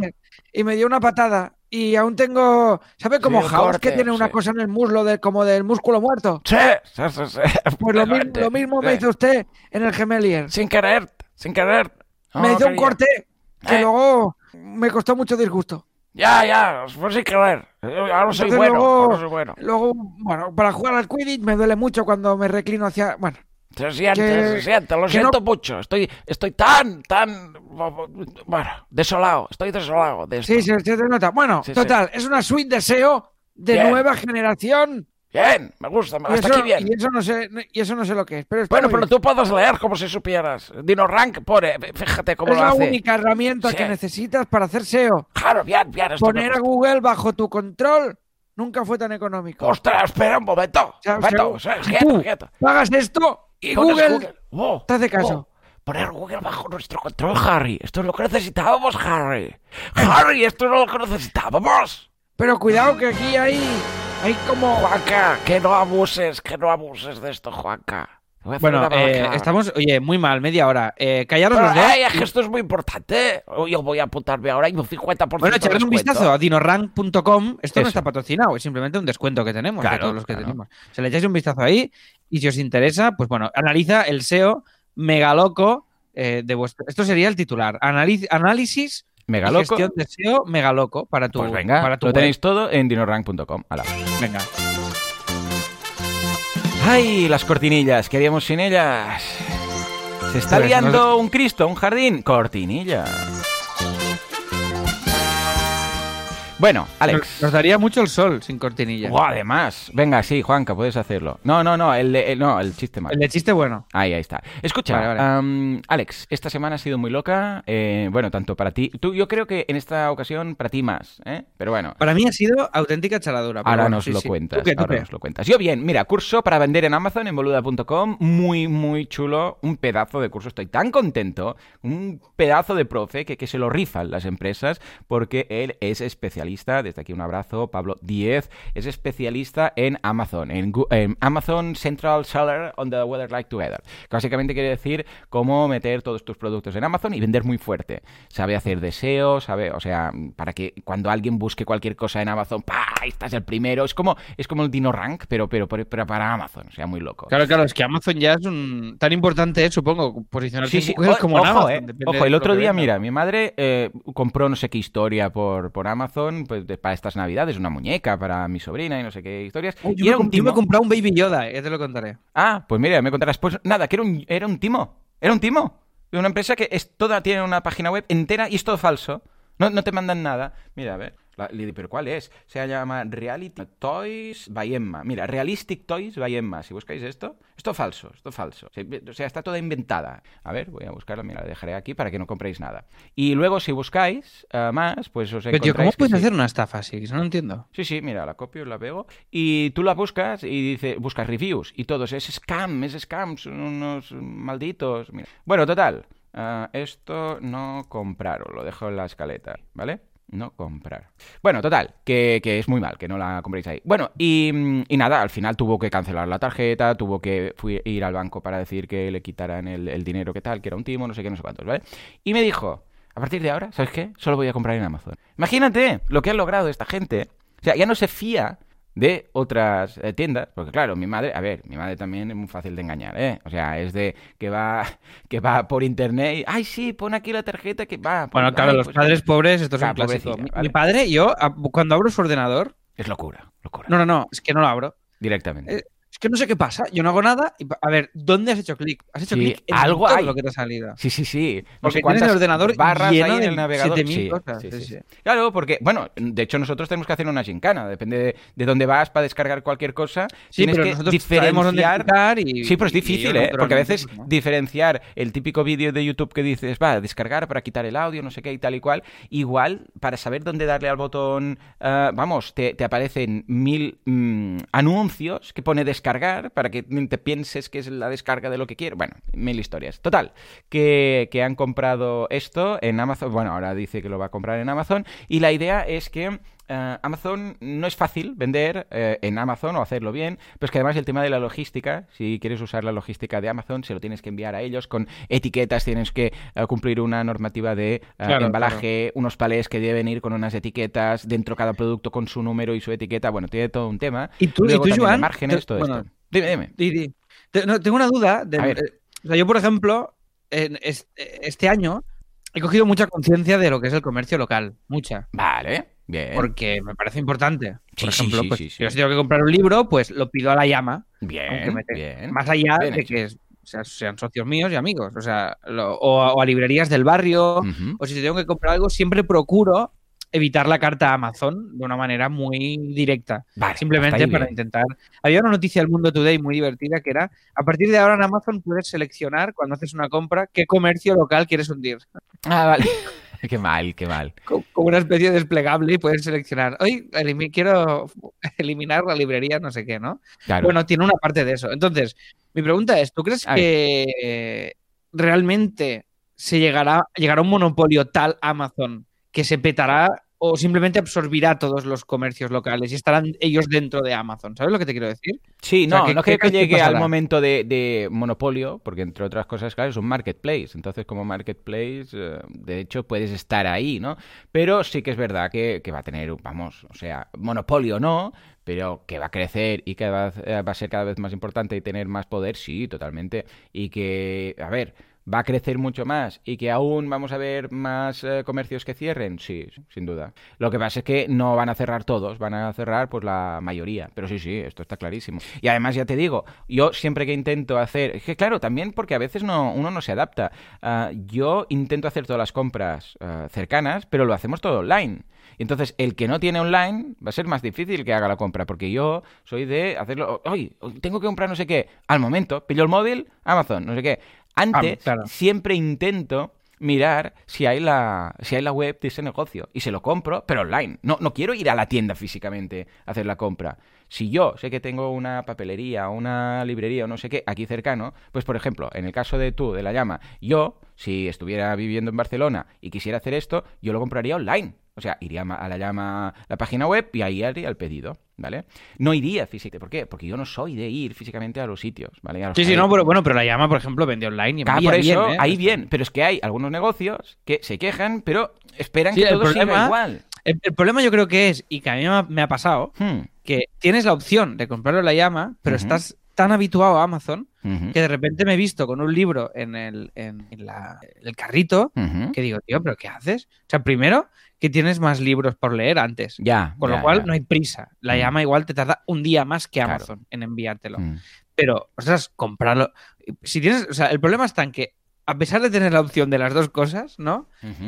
Y me dio una patada. Y aún tengo, ¿sabe como Sí, House que tiene una cosa en el muslo de, como del músculo muerto? Sí, sí, sí, sí. Pues lo, mismo, Efectivamente. lo mismo me hizo usted en el Gemelier. Sin querer, sin querer. No, me no hizo un corte que Eh. luego me costó mucho disgusto. Ya, ya, fue sin querer. Ahora soy Entonces bueno, luego- ahora soy bueno. Luego, bueno, para jugar al Quidditch me duele mucho cuando me reclino hacia... Bueno, Se siente, que- se siente, lo siento no- mucho. Estoy, estoy tan, tan, bueno, desolado, estoy desolado de esto. sí, se, se te nota. Bueno, Sí, sí. total, es una suite de SEO de Bien. nueva generación. Bien, me gusta, Y hasta eso, aquí bien. y eso no sé, y eso no sé lo que es. Pero Bueno, pero bien. tú puedes leer como si supieras. Dino Rank pone, fíjate cómo es lo la hace. única herramienta Sí. que necesitas para hacer SEO. Claro, bien, bien. Me Poner a. Google bajo tu control nunca fue tan económico. Ostras, espera un momento. sea, Un momento, o sea, quieto, quieto. pagas esto y Google, Oh, te hace caso. oh, poner Google bajo nuestro control, Harry. Esto es lo que necesitábamos, Harry. Harry, esto es lo que necesitábamos. Pero cuidado que aquí hay, hay como... Juanca, que no abuses, que no abuses de esto, Juanca. Bueno, eh, estamos, oye, muy mal, media hora. Eh, callaros Pero, los dos. ay, esto es muy importante. Yo voy a apuntarme ahora y un 50% Bueno, echarle un vistazo a dinorank.com. Esto Eso. no está patrocinado, es simplemente un descuento que tenemos de todos los que claro. tenemos. Se le echáis un vistazo ahí y si os interesa, pues bueno, analiza el SEO megaloco eh, de vuestro. Esto sería el titular. Analiz- análisis Mega y loco. gestión de SEO megaloco para tu. Pues venga, para tu lo web. tenéis todo en dinorank.com. Venga. ¡Ay, las cortinillas! ¿Qué haríamos sin ellas? ¿Se está Pues, liando no un Cristo, un jardín? Cortinilla. Bueno, Alex. Nos daría mucho el sol sin cortinilla. Además. Venga, sí, Juanca, puedes hacerlo. No, no, no, el, de- el- no, el chiste mal. El de chiste bueno. Ahí, ahí está. Escucha, Vale, Alex, esta semana ha sido muy loca. eh, bueno, tanto para ti. Tú, yo creo que en esta ocasión para ti más, ¿eh? Pero bueno. Para mí ha sido auténtica charadura. pero Ahora bueno, nos sí, lo sí. cuentas. ¿Tú qué, tú ahora qué? nos lo cuentas. Yo bien, mira, curso para vender en Amazon en boluda.com, muy muy chulo, un pedazo de curso, estoy tan contento, un pedazo de profe que, que se lo rifan las empresas porque él es especialista, desde aquí un abrazo, Pablo Diez, es especialista en Amazon, en, en Amazon Central Seller on the Weather Like Together. Que básicamente quiere decir cómo meter todos tus productos en Amazon y vender muy fuerte. Sabe hacer deseos, sabe, o sea, para que cuando alguien busque cualquier cosa en Amazon, ¡pa! Ahí estás el primero. Es como, es como el Dino Rank, pero, pero, pero, pero para Amazon, o sea, muy loco. Claro, claro, es que Amazon ya es un... Tan importante es, supongo, posicionarse Sí, sí, o- como ojo, Amazon. eh. Ojo, el otro día, mira, mi madre eh, compró no sé qué historia por, por Amazon pues, de- para estas navidades, una muñeca para mi sobrina y no sé qué historias. Uy, y yo, me, un yo me he comprado un Baby Yoda, ya te lo contaré. Ah, pues mira, me contarás. Pues nada, que era un, era un timo. Era un timo. De una empresa que es toda, tiene una página web entera y es todo falso. No, no te mandan nada. Mira, a ver. La- le ¿Pero cuál es? Se llama Reality Toys by Emma. Mira, Realistic Toys by Emma. Si buscáis esto, esto falso, esto falso. O sea, está toda inventada. A ver, voy a buscarla. Mira, la dejaré aquí para que no compréis nada. Y luego, si buscáis eh, más, pues os Pero, tío, ¿cómo encontráis puedes sí. hacer una estafa así? No lo entiendo. Sí, sí, mira, la copio, la pego. Y tú la buscas y dice, buscas reviews. Y todos, es scam, es scam, son unos malditos. Mira. Bueno, total. ah, esto no comprar, os lo dejo en la escaleta, ¿vale? No comprar. Bueno, total, que, que es muy mal, que no la compréis ahí. Bueno, y, y nada, al final tuvo que cancelar la tarjeta, tuvo que fui- ir al banco para decir que le quitaran el, el dinero que tal, que era un timo, no sé qué, no sé cuántos, ¿vale? Y me dijo, a partir de ahora, ¿sabes qué? Solo voy a comprar en Amazon. Imagínate lo que han logrado esta gente. O sea, ya no se fía de otras eh, tiendas, porque claro, mi madre, a ver, mi madre también es muy fácil de engañar, ¿eh? O sea, es de que va que va por internet y, ay, sí, pon aquí la tarjeta que va. Bueno, claro, ay, los pues, padres pobres, esto es un clásico. Mi, vale. mi padre, yo, cuando abro su ordenador... Es locura, locura. No, no, no, es que no lo abro. Directamente. Eh, que no sé qué pasa. Yo no hago nada. Y, a ver, ¿dónde has hecho clic? Has hecho Sí, clic en algo todo hay. lo que te ha salido. Sí, sí, sí. No Porque sé tienes el ordenador barras lleno hay en el navegador. 7000 Sí, cosas. sí. Claro, porque, bueno, de hecho nosotros tenemos que hacer una gincana. Depende de, de dónde vas para descargar cualquier cosa. Sí, tienes pero que dónde diferenciar clicar y... Sí, pero es difícil, ¿eh? Porque a veces no. diferenciar el típico vídeo de YouTube que dices, va, descargar para quitar el audio, no sé qué y tal y cual, igual, para saber dónde darle al botón, ah, vamos, te, te aparecen mil mm, anuncios que pone descargar para que te pienses que es la descarga de lo que quieres. Bueno, mil historias. Total, que, que han comprado esto en Amazon. Bueno, ahora dice que lo va a comprar en Amazon. Y la idea es que eh, Amazon no es fácil vender eh, en Amazon o hacerlo bien, pero es que además el tema de la logística, si quieres usar la logística de Amazon, se lo tienes que enviar a ellos con etiquetas, tienes que eh, cumplir una normativa de Claro, embalaje, unos palés que deben ir con unas etiquetas, dentro cada producto con su número y su etiqueta, bueno, tiene todo un tema. Y tú, y Luego tú también de Joan, márgenes, te- todo bueno, esto. Dime, dime. Di, di. Te- no, tengo una duda. de- A ver. eh, o sea, yo, por ejemplo, en este, este año he cogido mucha conciencia de lo que es el comercio local. Mucha. Vale, bien. Porque me parece importante. Por Sí, ejemplo, sí, pues, sí, yo si tengo que comprar un libro, pues lo pido a la llama. Bien, me te- bien. Más allá Bien de hecho. que sean socios míos y amigos. O sea, lo- o, a- o a librerías del barrio. O si tengo que comprar algo, siempre procuro evitar la carta Amazon de una manera muy directa. Vale, Simplemente para bien. intentar. Había una noticia del Mundo Today muy divertida que era: a partir de ahora en Amazon puedes seleccionar cuando haces una compra qué comercio local quieres hundir. Ah, vale. qué mal, qué mal. Co- Como una especie de desplegable y puedes seleccionar. Hoy quiero eliminar la librería, no sé qué, ¿no? Claro. Bueno, tiene una parte de eso. Entonces, mi pregunta es: ¿tú crees que realmente se llegará, llegará un monopolio tal Amazon que se petará o simplemente absorbirá todos los comercios locales y estarán ellos dentro de Amazon? ¿Sabes lo que te quiero decir? Sí, O sea, no, ¿qué- no creo que llegue al momento de, de monopolio, porque entre otras cosas, claro, es un marketplace. Entonces, como marketplace, eh, de hecho, puedes estar ahí, ¿no? Pero sí que es verdad que, que va a tener, vamos, o sea, monopolio no, pero que va a crecer y que va, a- eh, va a ser cada vez más importante y tener más poder, sí, totalmente. Y que, a ver, va a crecer mucho más y que aún vamos a ver más eh, comercios que cierren, sí, sin duda. Lo que pasa es que no van a cerrar todos, van a cerrar pues la mayoría. Pero sí, sí, esto está clarísimo. Y además ya te digo, yo siempre que intento hacer, es que claro, también porque a veces no, uno no se adapta. Ah, yo intento hacer todas las compras ah, cercanas, pero lo hacemos todo online. Y entonces, el que no tiene online va a ser más difícil que haga la compra, porque yo soy de hacerlo, hoy tengo que comprar no sé qué, al momento, pillo el móvil, Amazon, no sé qué. Antes, Ah, claro. siempre intento mirar si hay la si hay la web de ese negocio y se lo compro pero online. No no quiero ir a la tienda físicamente a hacer la compra. Si yo sé que tengo una papelería una librería o no sé qué aquí cercano pues por ejemplo en el caso de tú de la llama yo si estuviera viviendo en Barcelona y quisiera hacer esto yo lo compraría online. O sea, iría a la llama, la página web y ahí haría el pedido, ¿vale? No iría físicamente. ¿Por qué? Porque yo no soy de ir físicamente a los sitios, ¿vale? Los Sí, sí, no, pero bueno, pero la llama, por ejemplo, vende online y por eso, bien, ¿eh? ahí bien. Pero es que hay algunos negocios que se quejan, pero esperan Sí, que el todo siga problema- igual. El, el problema yo creo que es, y que a mí me ha, me ha pasado, Hmm, que tienes la opción de comprarlo en la llama, pero estás tan habituado a Amazon que de repente me he visto con un libro en el, en, en la- el carrito que digo, tío, ¿pero qué haces? O sea, primero, que tienes más libros por leer antes. Ya. Con ya, lo cual ya. no hay prisa. La Mm. llama igual te tarda un día más que Claro. Amazon en enviártelo. Hmm. Pero, ostras, comprarlo. Si tienes, o sea, el problema está en que, a pesar de tener la opción de las dos cosas, ¿no?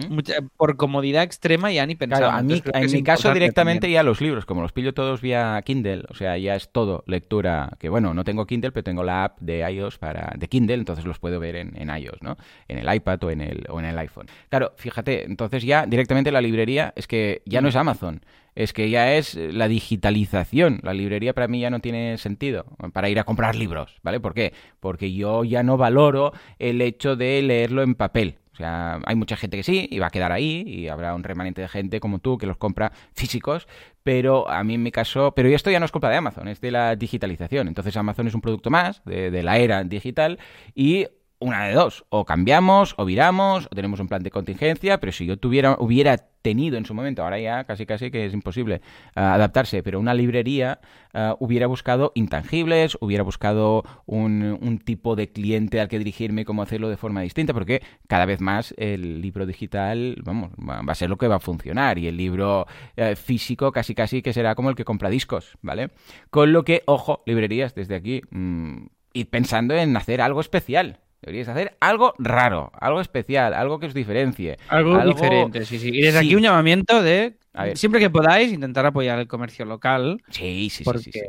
Mucha- por comodidad extrema ya ni pensar. Claro, a mí, en mi caso directamente ya los libros, como los pillo todos vía Kindle, o sea, ya es todo lectura, que bueno, no tengo Kindle, pero tengo la app de iOS para de Kindle, entonces los puedo ver en, en iOS, ¿no? En el iPad o en el, o en el iPhone. Claro, fíjate, entonces ya directamente la librería es que ya no es Amazon, es que ya es la digitalización. La librería para mí ya no tiene sentido para ir a comprar libros, ¿vale? ¿Por qué? Porque yo ya no valoro el hecho de leerlo en papel. O sea, hay mucha gente que sí y va a quedar ahí y habrá un remanente de gente como tú que los compra físicos, pero a mí en mi caso, pero esto ya no es culpa de Amazon, es de la digitalización. Entonces Amazon es un producto más de, de la era digital y una de dos, o cambiamos, o viramos, o tenemos un plan de contingencia, pero si yo tuviera, hubiera tenido en su momento, ahora ya casi casi que es imposible ah, adaptarse, pero una librería ah, hubiera buscado intangibles, hubiera buscado un, un tipo de cliente al que dirigirme, cómo hacerlo de forma distinta, porque cada vez más el libro digital, vamos, va, a ser lo que va a funcionar, y el libro eh, físico casi casi que será como el que compra discos, ¿vale? Con lo que, ojo, librerías, desde aquí, mm, id pensando en hacer algo especial. Deberíais hacer algo raro, algo especial, algo que os diferencie. Algo, diferente, sí, sí. Y desde Sí. aquí un llamamiento de, siempre que podáis, intentar apoyar el comercio local. Sí, sí, sí, Porque... sí, sí.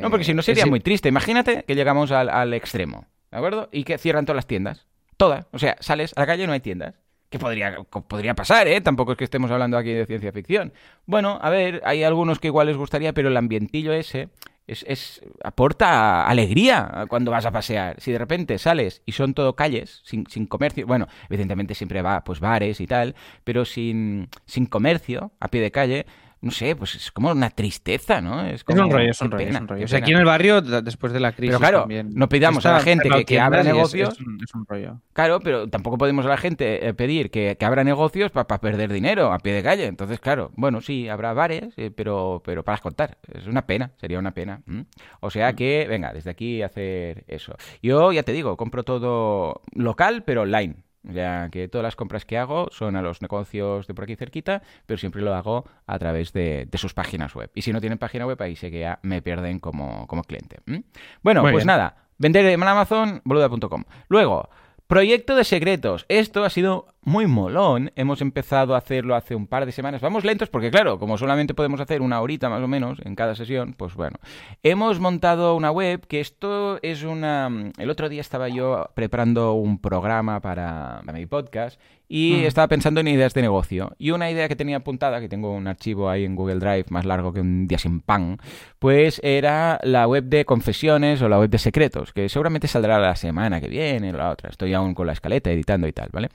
No, porque si no sería Sí. muy triste. Imagínate que llegamos al, al extremo, ¿de acuerdo? Y que cierran todas las tiendas. Todas. O sea, sales a la calle y no hay tiendas. Que podría pasar, ¿eh? Tampoco es que estemos hablando aquí de ciencia ficción. Bueno, a ver, hay algunos que igual les gustaría, pero el ambientillo ese es, es- aporta alegría cuando vas a pasear. Si de repente sales y son todo calles, sin, sin comercio, bueno, evidentemente siempre va, pues bares y tal, pero sin, sin comercio, a pie de calle, no sé, pues es como una tristeza, ¿no? Es, Es como, un rollo, es un rollo, es un rollo. O sea, aquí en el barrio, después de la crisis Pero claro, también, no pidamos a la gente que- que abra negocios. Es, un, es un rollo. Claro, pero tampoco podemos a la gente eh, pedir que, que abra negocios para perder dinero a pie de calle. Entonces, claro, bueno, sí, habrá bares, eh, pero, pero para contar. Es una pena, sería una pena. O sea que, venga, desde aquí hacer eso. Yo, ya te digo, compro todo local, pero online. Sea, que todas las compras que hago son a los negocios de por aquí cerquita, pero siempre lo hago a través de, de sus páginas web. Y si no tienen página web, ahí sé que ya me pierden como, como cliente. Bueno, Muy pues bien. nada, vender en Amazon, boluda.com. Luego, proyecto de secretos. Esto ha sido muy molón. Hemos empezado a hacerlo hace un par de semanas. Vamos lentos porque, claro, como solamente podemos hacer una horita más o menos en cada sesión, pues bueno. Hemos montado una web que esto es una... El otro día estaba yo preparando un programa para, para mi podcast y estaba pensando en ideas de negocio. Y una idea que tenía apuntada, que tengo un archivo ahí en Google Drive más largo que un día sin pan, pues era la web de confesiones o la web de secretos, que seguramente saldrá la semana que viene o la otra. Estoy aún con la escaleta editando y tal, ¿vale?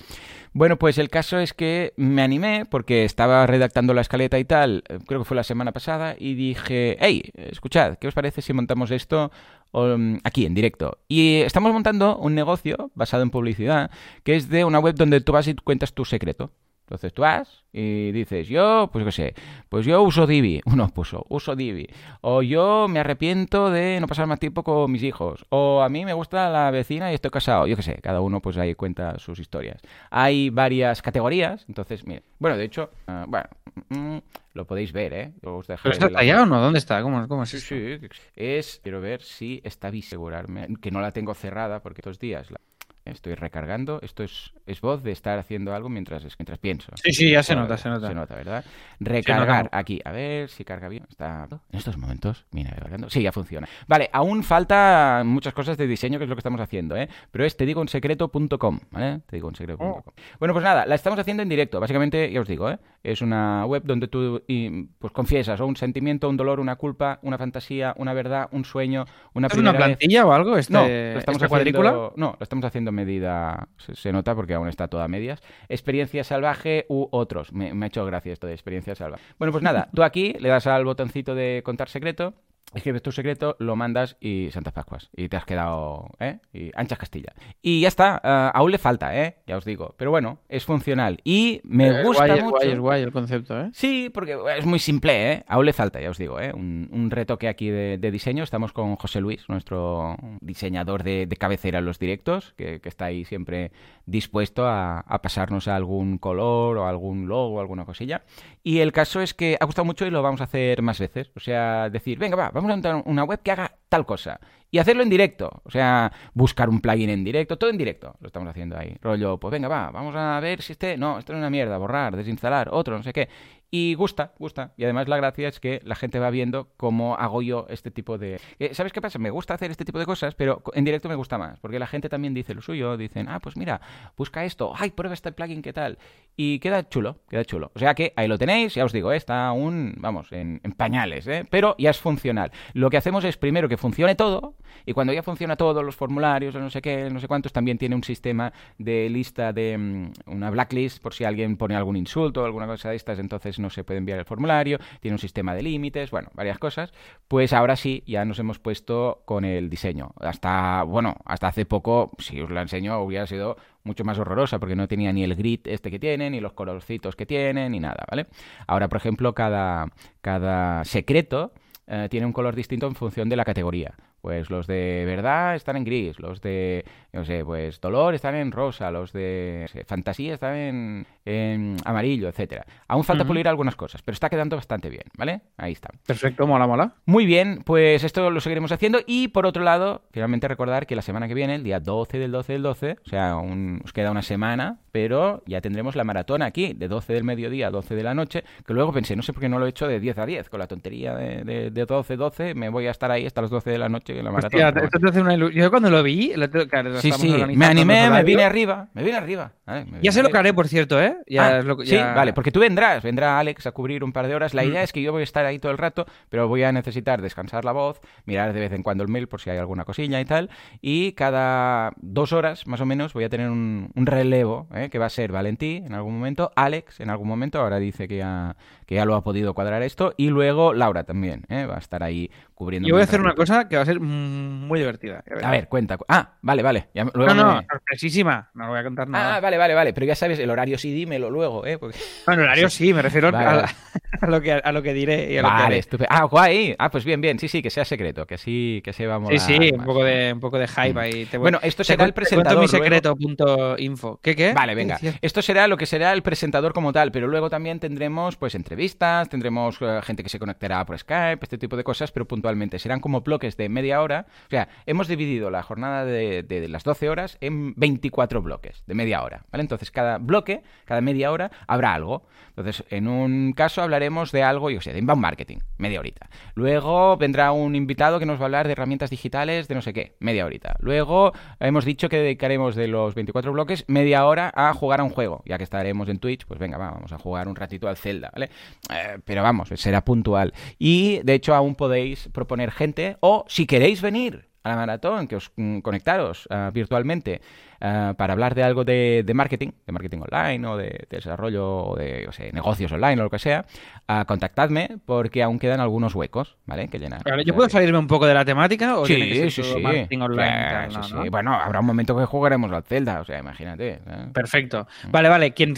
Bueno, pues el caso es que me animé porque estaba redactando la escaleta y tal, eh, creo que fue la semana pasada, y dije, hey, escuchad, ¿qué os parece si montamos esto um, aquí en directo? Y estamos montando un negocio basado en publicidad, que es de una web donde tú vas y cuentas tu secreto. Entonces tú vas y dices, yo, pues qué sé, pues yo uso Divi. Uno puso, uso Divi. O yo me arrepiento de no pasar más tiempo con mis hijos. O a mí me gusta la vecina y estoy casado. Yo qué sé, cada uno pues ahí cuenta sus historias. Hay varias categorías, entonces, mire. Bueno, de hecho, ah, bueno, mm, lo podéis ver, ¿eh? Os ¿Pero está la- tallado o no? ¿Dónde está? ¿Cómo, cómo es Sí, esto? sí, es, quiero ver si está visible, asegurarme que no la tengo cerrada porque estos días la estoy recargando. Esto es, es voz de estar haciendo algo mientras, mientras pienso. Sí, sí, ya se nota, se nota. Se nota, ¿verdad? Recargar aquí, a ver si carga bien. Está en estos momentos, mira, cargando. Sí, ya funciona. Vale, aún falta muchas cosas de diseño, que es lo que estamos haciendo, ¿eh? Pero es te digo secreto.com, ¿vale? Te digo secreto.com. Bueno, pues nada, la estamos haciendo en directo. Básicamente, ya os digo, ¿eh? Es una web donde tú y, pues confiesas o un sentimiento, un dolor, una culpa, una fantasía, una verdad, un sueño, una ¿Es una vez. plantilla o algo? Este, No, lo estamos esta cuadrícula? haciendo, no, lo estamos haciendo en medida, se, nota porque aún está toda a medias. Experiencia salvaje u otros. Me, me ha hecho gracia esto de experiencia salvaje. Bueno, pues nada, tú aquí le das al botoncito de contar secreto, escribes tu secreto, lo mandas y Santas Pascuas. Y te has quedado, ¿eh? Y anchas Castilla. Y ya está, ah, aún le falta, ¿eh? Ya os digo. Pero bueno, es funcional. Y me Es gusta guay, es mucho. guay, es guay el concepto, ¿eh? Sí, porque es muy simple, ¿eh? Aún le falta, ya os digo, ¿eh? Un, un retoque aquí de, de diseño. Estamos con José Luis, nuestro diseñador de, de cabecera en los directos, que, que está ahí siempre dispuesto a, a pasarnos algún color o algún logo o alguna cosilla. Y el caso es que ha gustado mucho y lo vamos a hacer más veces. O sea, decir, venga, va, vamos a montar una web que haga tal cosa. Y hacerlo en directo. O sea, buscar un plugin en directo, todo en directo. Lo estamos haciendo ahí. Rollo, pues venga, va, vamos a ver si este. No, esto es una mierda, borrar, desinstalar, otro, no sé qué. Y gusta, gusta. Y además la gracia es que la gente va viendo cómo hago yo este tipo de... Eh, ¿Sabes qué pasa? Me gusta hacer este tipo de cosas, pero en directo me gusta más. Porque la gente también dice lo suyo. Dicen, ah, pues mira, busca esto. Ay, prueba este plugin, ¿qué tal? Y queda chulo, queda chulo. O sea que ahí lo tenéis, ya os digo, está aún, vamos, en, en pañales, ¿eh? Pero ya es funcional. Lo que hacemos es primero que funcione todo. Y cuando ya funciona todo, los formularios, no sé qué, no sé cuántos, también tiene un sistema de lista de mm, una blacklist por si alguien pone algún insulto o alguna cosa de estas, entonces no se puede enviar el formulario. Tiene un sistema de límites, bueno, varias cosas. Pues ahora sí, ya nos hemos puesto con el diseño. Hasta, bueno, hasta hace poco, si os la enseño, hubiera sido mucho más horrorosa porque no tenía ni el grid este que tiene, ni los colorcitos que tiene, ni nada, ¿vale? Ahora, por ejemplo, cada, cada secreto eh, tiene un color distinto en función de la categoría. Pues los de verdad están en gris, los de, no sé, pues dolor están en rosa, los de no sé, fantasía están en, en amarillo, etcétera. Aún falta pulir algunas cosas, pero está quedando bastante bien, ¿vale? Ahí está. Perfecto, mola, mola. Muy bien, pues esto lo seguiremos haciendo. Y por otro lado, finalmente recordar que la semana que viene, el día 12 del 12 del 12, o sea, un- os queda una semana, pero ya tendremos la maratón aquí, de 12 del mediodía a 12 de la noche, que luego pensé, no sé por qué no lo he hecho de 10 a 10, con la tontería de, de, de 12, 12, me voy a estar ahí hasta las 12 de la noche en la maratón. Hostia, pero esto te hace una ilu- Yo cuando lo vi, claro, lo Sí, estábamos sí, me animé, me vine arriba, me vine arriba. ¿vale? Me Ya sé lo arriba. haré, por cierto, ¿eh? Ya Ah, es lo que- Sí, ya- vale, porque tú vendrás, vendrá Alex a cubrir un par de horas. La Mm. idea es que yo voy a estar ahí todo el rato, pero voy a necesitar descansar la voz, mirar de vez en cuando el mail por si hay alguna cosilla y tal. Y cada dos horas, más o menos, voy a tener un, un relevo, ¿eh? que va a ser Valentí en algún momento, Alex en algún momento, ahora dice que ya, que ya lo ha podido cuadrar esto, y luego Laura también, ¿eh? va a estar ahí cubriendo. Yo voy a hacer una cosa que va a ser muy divertida. A ver, cuenta. cu- Ah, vale, vale. ya- luego No, no, me- sorpresísima. No voy a contar nada. Ah, vale, vale, vale. Pero ya sabes, el horario sí dímelo luego, ¿eh? Porque... Bueno, horario sí, me refiero Vale, a, vale. a lo que, a lo que diré y a lo que Vale, haré. estupendo. Ah, guay. Ah, pues bien, bien. Sí, sí, que sea secreto, que así, que se va a Sí, sí, un poco de, un poco de hype Mm. ahí. Te voy- Bueno, esto será el presentador. cuento mi luego. secreto punto info. ¿Qué, qué? Vale, venga. Esto será lo que será el presentador como tal, pero luego también tendremos pues entrevistas, tendremos eh, gente que se conectará por Skype, este tipo de cosas, pero puntualmente. Serán como bloques de media hora. O sea, hemos dividido la jornada de, las 12 horas en 24 bloques de media hora, ¿vale? Entonces, cada bloque, cada media hora, habrá algo. Entonces, en un caso hablaremos de algo, yo sé, de inbound marketing, media horita. Luego vendrá un invitado que nos va a hablar de herramientas digitales de no sé qué, media horita. Luego hemos dicho que dedicaremos de los 24 bloques media hora a jugar a un juego. Ya que estaremos en Twitch, pues venga, va, vamos a jugar un ratito al Zelda, ¿vale? Eh, pero vamos, será puntual. Y de hecho aún podéis proponer gente o si queréis venir a la maratón, que os mm, conectaros ah, virtualmente ah, para hablar de algo de, de marketing, de marketing online o de, de desarrollo o de o sea, negocios online o lo que sea, ah, contactadme porque aún quedan algunos huecos, ¿vale? Que llenar. Claro, ¿Yo puedo que- salirme un poco de la temática o Sí, tiene que ser sí, sí. marketing online? Bueno, habrá un momento que jugaremos al Zelda, o sea, imagínate. ¿eh? Perfecto. Vale, vale. Quien,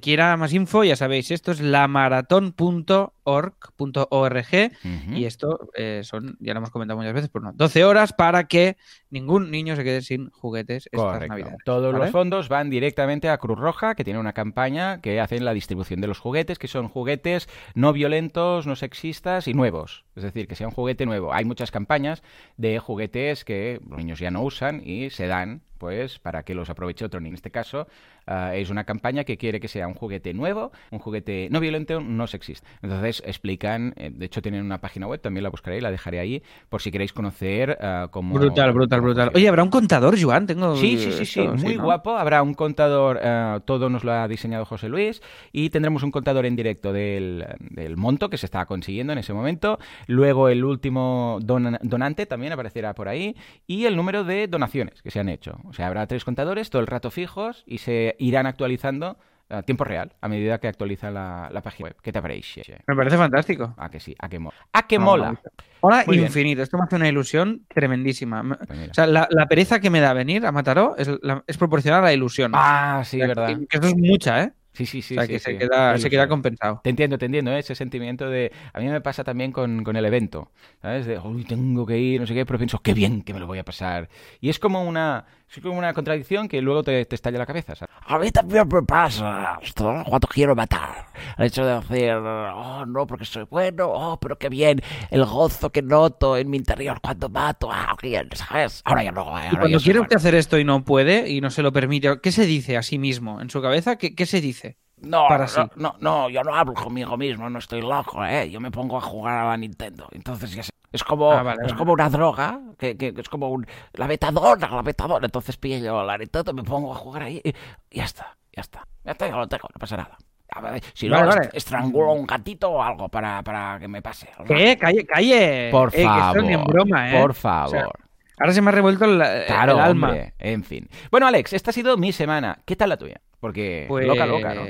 quiera más info, ya sabéis, esto es lamaratón.org.org Ujú. y esto eh, son, ya lo hemos comentado muchas veces, pero no, 12 horas para que ningún niño se quede sin juguetes estas Correcto. Todos ¿vale? los fondos van directamente a Cruz Roja, que tiene una campaña que hacen la distribución de los juguetes, que son juguetes no violentos, no sexistas y nuevos. Es decir, que sea un juguete nuevo. Hay muchas campañas de juguetes que los niños ya no usan y se dan pues para que los aproveche otro niño. En este caso ah, es una campaña que quiere que sea un juguete nuevo, un juguete no violento, no sexista. Entonces explican, eh, de hecho tienen una página web, también la buscaré y la dejaré ahí por si queréis conocer ah, cómo... Brutal, brutal, brutal. Oye, ¿habrá un contador, Joan? Tengo Sí, sí, sí, sí, esto, muy ¿no? guapo. Habrá un contador, eh, todo nos lo ha diseñado José Luis, y tendremos un contador en directo del, del monto que se estaba consiguiendo en ese momento. Luego el último don- donante también aparecerá por ahí, y el número de donaciones que se han hecho. O sea, habrá tres contadores todo el rato fijos y se irán actualizando a tiempo real a medida que actualiza la, la página web. ¿Qué te parece? Me parece fantástico. A que sí, a que mola. A que No, mola. Hola, Muy bien. infinito. Esto me hace una ilusión tremendísima. Me- Pues. O sea, la, la pereza que me da venir a Mataró es, la- es proporcional a la ilusión. Ah, sí, O sea, verdad. Que, que eso es mucha, ¿eh? Sí, sí, sí. o sea, sí, que sí. se, queda, se queda compensado. Te entiendo, te entiendo, ¿eh? ese sentimiento de... A mí me pasa también con, con el evento, ¿sabes? De, uy, tengo que ir, no sé qué, pero pienso, qué bien que me lo voy a pasar. Y es como una, es como una contradicción que luego te, te estalla la cabeza, ¿sabes? A mí también me pasa esto cuando quiero matar. El hecho de decir, oh, no, porque soy bueno, oh, pero qué bien. El gozo que noto en mi interior cuando mato a alguien, ¿sabes? Ahora ya no, eh, Y ahora cuando quiere bueno. usted hacer esto y no puede y no se lo permite, ¿qué se dice a sí mismo en su cabeza? ¿Qué, qué se dice? No, para no, sí. no, no, yo no hablo conmigo mismo, no estoy loco, ¿eh? Yo me pongo a jugar a la Nintendo. Entonces ya sé. Es como, Ah, vale, es vale. como una droga, que, que- que es como un, la metadona, la metadona. Entonces pillo la Nintendo, me pongo a jugar ahí y ya está, ya está. Ya está, ya lo tengo, no pasa nada. A ver, si no, Vale, est- vale. estrangulo a un gatito o algo para, para que me pase. ¿Qué? Calle, calle. Por Eh, que esto favor, ni en broma, ¿eh? por O sea, favor. ahora se me ha revuelto el, alma. hombre, en fin. Bueno, Alex, esta ha sido mi semana. ¿Qué tal la tuya? Porque Pues, loca, loca, ¿no?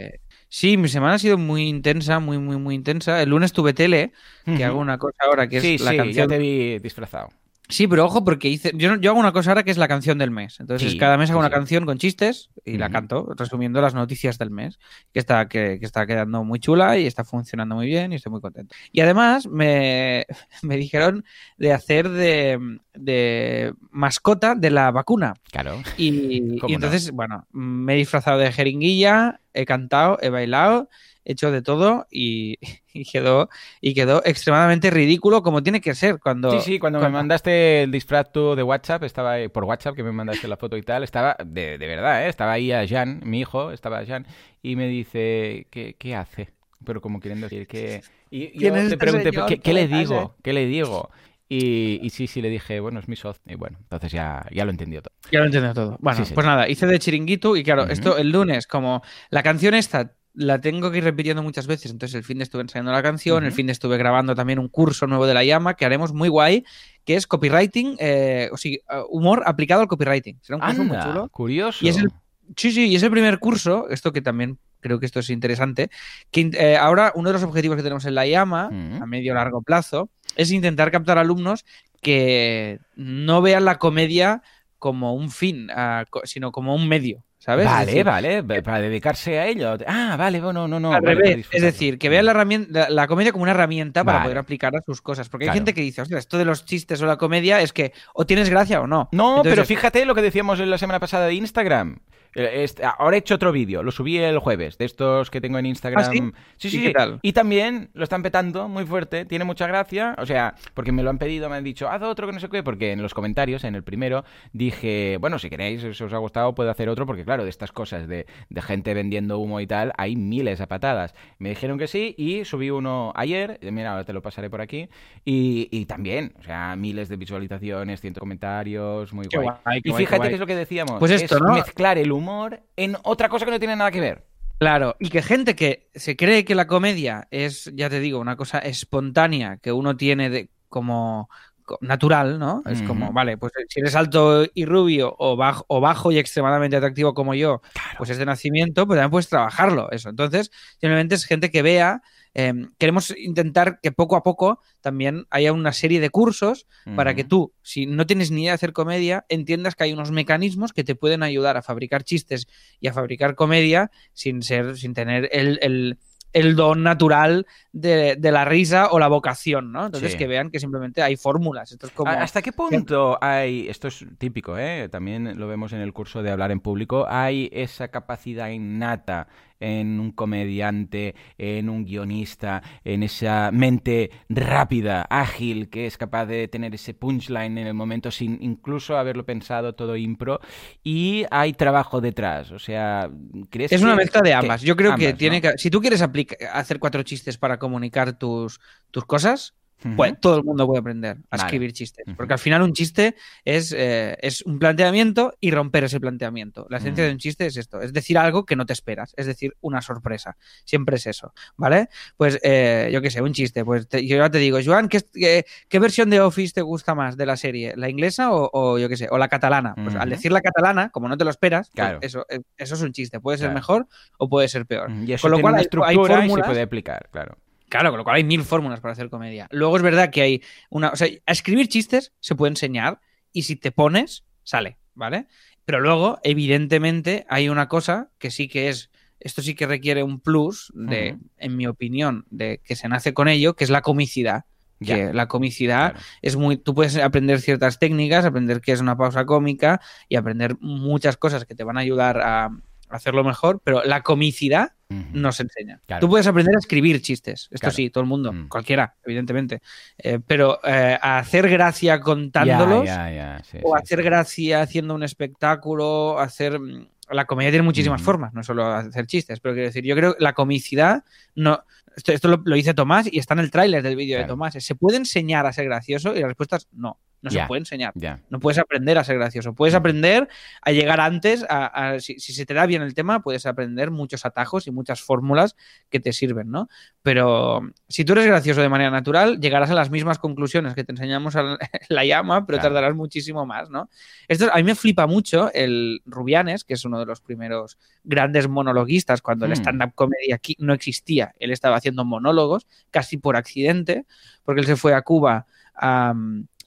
Sí, mi semana ha sido muy intensa, muy, muy, muy intensa. El lunes tuve tele, que hago una cosa ahora que es sí, la sí, ya canción. te vi disfrazado. Sí, pero ojo, porque hice. Yo, yo hago una cosa ahora que es la canción del mes. Entonces, Sí, cada mes hago sí, una canción con chistes y la canto, resumiendo las noticias del mes. Que está, que, que está quedando muy chula y está funcionando muy bien y estoy muy contento. Y además, me, me dijeron de hacer de, de mascota de la vacuna. Claro. Y, ¿Cómo y entonces, bueno, me he disfrazado de jeringuilla, he cantado, he bailado, hecho de todo y, y quedó y quedó extremadamente ridículo como tiene que ser cuando Sí, sí, cuando me mandaste el disfraz tú de WhatsApp, estaba ahí- por WhatsApp que me mandaste la foto y tal, estaba de, de verdad, ¿eh? estaba ahí a Jan, mi hijo, estaba Jan, y me dice, ¿qué, qué hace? Pero como quieren decir que... Y yo ¿Quién es te este pregunté, señor? ¿qué, qué le ¿Qué le digo? ¿Qué le digo? Y, y sí, sí, le dije, bueno, es mi socio. Y bueno, entonces ya, ya lo entendió todo. Ya lo entiendo todo. Bueno, Sí, sí. pues nada, hice de chiringuito y claro, esto el lunes, como la canción esta la tengo que ir repitiendo muchas veces, entonces el fin de estuve ensayando la canción, el fin de estuve grabando también un curso nuevo de la llama que haremos muy guay, que es copywriting, eh, o sea, humor aplicado al copywriting. Será un curso muy chulo. curioso. Y es el- Sí, sí, y es el primer curso, esto que también creo que esto es interesante, que eh, ahora uno de los objetivos que tenemos en la llama, a medio largo plazo, es intentar captar alumnos que no vean la comedia como un fin, co- sino como un medio, ¿sabes? Es Vale, decir, vale, para dedicarse a ello. Ah, vale, bueno, no, no. al vale, para revés, es decir, que vean la, herramienta, la, la comedia como una herramienta para Vale. poder aplicar a sus cosas. Porque Claro. hay gente que dice, ostras, esto de los chistes o la comedia es que o tienes gracia o no. No, Entonces, pero fíjate lo que decíamos en la semana pasada de Instagram. Este- ahora he hecho otro vídeo, lo subí el jueves, de estos que tengo en Instagram. ¿Ah, sí? sí, ¿Y sí. Y también lo están petando muy fuerte, tiene mucha gracia. O sea, porque me lo han pedido, me han dicho, haz otro que no sé qué, porque en los comentarios, en el primero, dije, bueno, si queréis, si os ha gustado, puedo hacer otro, porque claro, de estas cosas de, de gente vendiendo humo y tal, hay miles a patadas. Me dijeron que sí y subí uno ayer, mira, ahora te lo pasaré por aquí, y, y también, o sea, miles de visualizaciones, cientos de comentarios, muy guay. y fíjate qué guay. que es lo que decíamos, Pues esto, es ¿no? mezclar el humor en otra cosa que no tiene nada que ver. Claro, y que gente que se cree que la comedia es, ya te digo, una cosa espontánea que uno tiene de, como, co- natural, ¿no? Es como, vale, pues si eres alto y rubio o bajo, o bajo y extremadamente atractivo como yo, pues es de nacimiento, pues también puedes trabajarlo, eso. Entonces, simplemente es gente que vea, eh, queremos intentar que poco a poco también haya una serie de cursos para que tú, si no tienes ni idea de hacer comedia, entiendas que hay unos mecanismos que te pueden ayudar a fabricar chistes y a fabricar comedia sin ser, sin tener el, el- el don natural de, de la risa o la vocación, ¿no? Entonces Sí. que vean que simplemente hay fórmulas. Esto es como. ¿A- ¿Hasta qué punto hay, esto es típico, ¿eh? también lo vemos en el curso de hablar en público, hay esa capacidad innata en un comediante, en un guionista, en esa mente rápida, ágil, que es capaz de tener ese punchline en el momento sin incluso haberlo pensado todo impro, y hay trabajo detrás, o sea, ¿crees Es que- una mezcla de que- ambas. Yo creo que ambas, tiene ¿no? que. Si tú quieres hacer cuatro chistes para comunicar tus, tus cosas, pues todo el mundo puede aprender a Vale. escribir chistes. Porque al final un chiste es, eh, es un planteamiento y romper ese planteamiento. La esencia Mm. de un chiste es esto: es decir algo que no te esperas, es decir, una sorpresa. Siempre es eso, ¿vale? Pues eh, yo qué sé, un chiste. Pues te- yo ya te digo, Joan, ¿qué, qué, qué versión de Office te gusta más de la serie? ¿La inglesa o, o yo qué sé, o la catalana? Pues al decir la catalana, como no te lo esperas, pues eso, eh, eso es un chiste. Puede ser Claro. mejor o puede ser peor. Y eso Con lo tiene cual una hay- hay estructura y se puede aplicar, claro. Claro, con lo cual hay mil fórmulas para hacer comedia. Luego es verdad que hay una. O sea, a escribir chistes se puede enseñar y si te pones, sale, ¿vale? Pero luego, evidentemente, hay una cosa que sí que es. Esto sí que requiere un plus de, en mi opinión, de que se nace con ello, que es la comicidad. Ya. Que la comicidad Claro. es muy. Tú puedes aprender ciertas técnicas, aprender qué es una pausa cómica y aprender muchas cosas que te van a ayudar a hacerlo mejor, pero la comicidad Ujú. no se enseña. Claro. Tú puedes aprender a escribir chistes, esto Claro. sí, todo el mundo, Mm. cualquiera, evidentemente. Eh, pero eh, a hacer gracia contándolos sí, o sí, hacer sí. gracia haciendo un espectáculo, hacer... mm, La comedia tiene muchísimas formas, no solo hacer chistes, pero quiero decir, yo creo que la comicidad no... Esto, esto lo, lo dice Tomás y está en el tráiler del vídeo de. Tomás. ¿Se puede enseñar a ser gracioso? Y la respuesta es no, no se puede enseñar. No puedes aprender a ser gracioso. Puedes aprender a llegar antes. A, a- si, si se te da bien el tema, puedes aprender muchos atajos y muchas fórmulas que te sirven, ¿no? Pero si tú eres gracioso de manera natural, llegarás a las mismas conclusiones que te enseñamos a la, la llama, pero Claro. tardarás muchísimo más, ¿no? Esto, a mí me flipa mucho el Rubianes, que es uno de los primeros grandes monologuistas cuando el Mm. stand-up comedy aquí no existía. Él estaba haciendo monólogos casi por accidente, porque él se fue a Cuba a,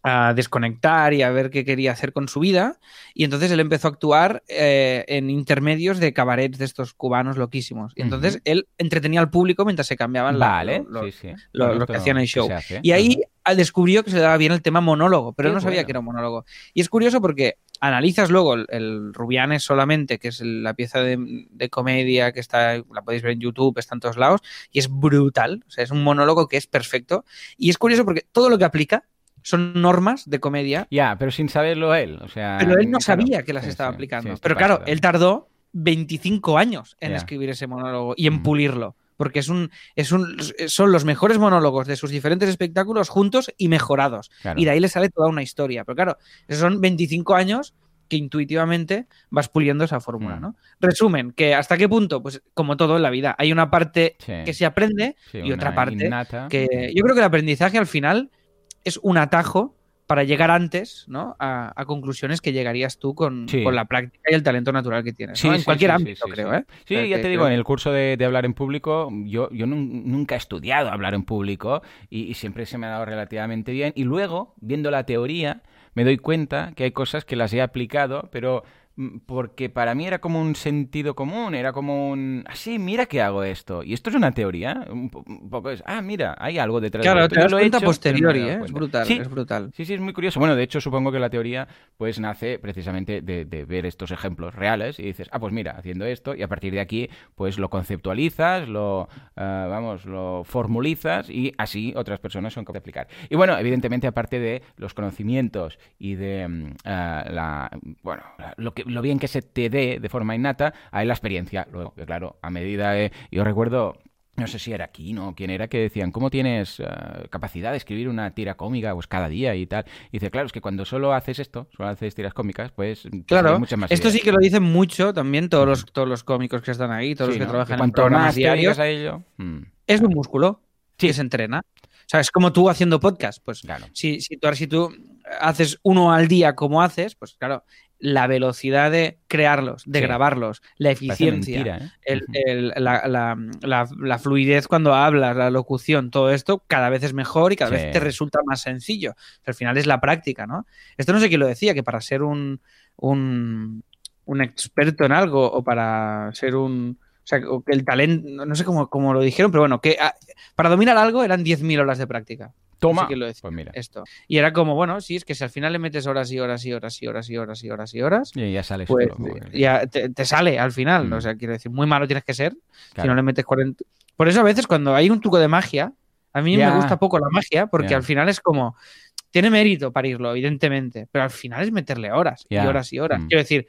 a desconectar y a ver qué quería hacer con su vida. Y entonces él empezó a actuar eh, en intermedios de cabarets de estos cubanos loquísimos. Y entonces él entretenía al público mientras se cambiaban Vale, lo- lo- sí, sí. lo- Bueno, lo que hacían el show. y ahí ah, descubrió que se daba bien el tema monólogo, pero Qué él no sabía bueno. que era un monólogo. Y es curioso porque analizas luego el, el Rubianes solamente, que es el- la pieza de, de comedia que está, la podéis ver en YouTube, está en todos lados, y es brutal. O sea, es un monólogo que es perfecto. Y es curioso porque todo lo que aplica son normas de comedia, Ya, pero sin saberlo él. O sea, pero él no claro, sabía que las estaba sí, aplicando. sí, pero claro, él tardó 25 años en escribir ese monólogo y en pulirlo. Porque es un, es un, son los mejores monólogos de sus diferentes espectáculos juntos y mejorados. Claro. Y de ahí le sale toda una historia. Pero claro, esos son 25 años que intuitivamente vas puliendo esa fórmula, Mm. ¿no? Resumen, que hasta qué punto, pues como todo en la vida, hay una parte Sí. que se aprende Sí, y otra parte innata. que yo creo que el aprendizaje al final es un atajo para llegar antes, ¿no? A, a conclusiones que llegarías tú con, Sí. con la práctica y el talento natural que tienes. Sí, ¿no? En sí, cualquier ámbito, sí, creo, sí. ¿eh? Sí, ya que te digo, creo- en el curso de, de hablar en público, yo, yo nun- nunca he estudiado hablar en público y, y siempre se me ha dado relativamente bien. Y luego, viendo la teoría, me doy cuenta que hay cosas que las he aplicado, pero porque para mí era como un sentido común, era como un, así, mira que hago esto. Y esto es una teoría, un, po- un poco es, ah, mira, hay algo detrás de Claro, esto. te Yo das lo he cuenta hecho, no he posteriori, dado ¿eh? Es brutal, Sí, es brutal. Sí, sí, es muy curioso. Bueno, de hecho, supongo que la teoría pues nace precisamente de, de ver estos ejemplos reales y dices, ah, pues mira, haciendo esto, y a partir de aquí, pues lo conceptualizas, lo, ah, vamos, lo formulizas y así otras personas son capaces de aplicar. Y bueno, evidentemente, aparte de los conocimientos y de mm, ah, la, bueno, lo, que, lo bien que se te dé de forma innata, hay la experiencia. Luego, que claro, a medida de... Yo recuerdo no sé si era aquí, ¿no? ¿Quién era? Que decían, ¿cómo tienes eh, capacidad de escribir una tira cómica pues cada día y tal? Y dice, claro, es que cuando solo haces esto, solo haces tiras cómicas, pues... Claro, muchas más esto ideas. sí que lo dicen mucho también todos los, todos los cómicos que están ahí, todos Sí, los que ¿no? trabajan en cuanto programas diarios. a ello... mm. Es un músculo Sí. que se entrena. O sea, es como tú haciendo podcast. Pues Claro. si, si, tú, si tú haces uno al día como haces, pues claro, la velocidad de crearlos, de Sí. grabarlos, la eficiencia, mentira, ¿eh? el- Ujú. el- la, la- la- la fluidez cuando hablas, la locución, todo esto cada vez es mejor y cada Sí. vez te resulta más sencillo. Al final es la práctica, ¿no? Esto no sé quién lo decía, que para ser un, un, un experto en algo o para ser un... O sea, que el talento, no sé cómo, cómo lo dijeron, pero bueno, que ah, para dominar algo eran 10.000 horas de práctica. Toma. lo decía. Pues mira. Esto. Y era como, bueno, sí, es que si al final le metes horas y horas y horas y horas y horas y horas y horas, Y ya sale pues solo, ya te, te sale al final. Mm. O sea, quiero decir, muy malo tienes que ser si no le metes 40. Por eso a veces cuando hay un truco de magia, a mí me gusta poco la magia, porque al final es como. Tiene mérito parirlo, evidentemente, pero al final es meterle horas y horas y horas. Mm. Quiero decir,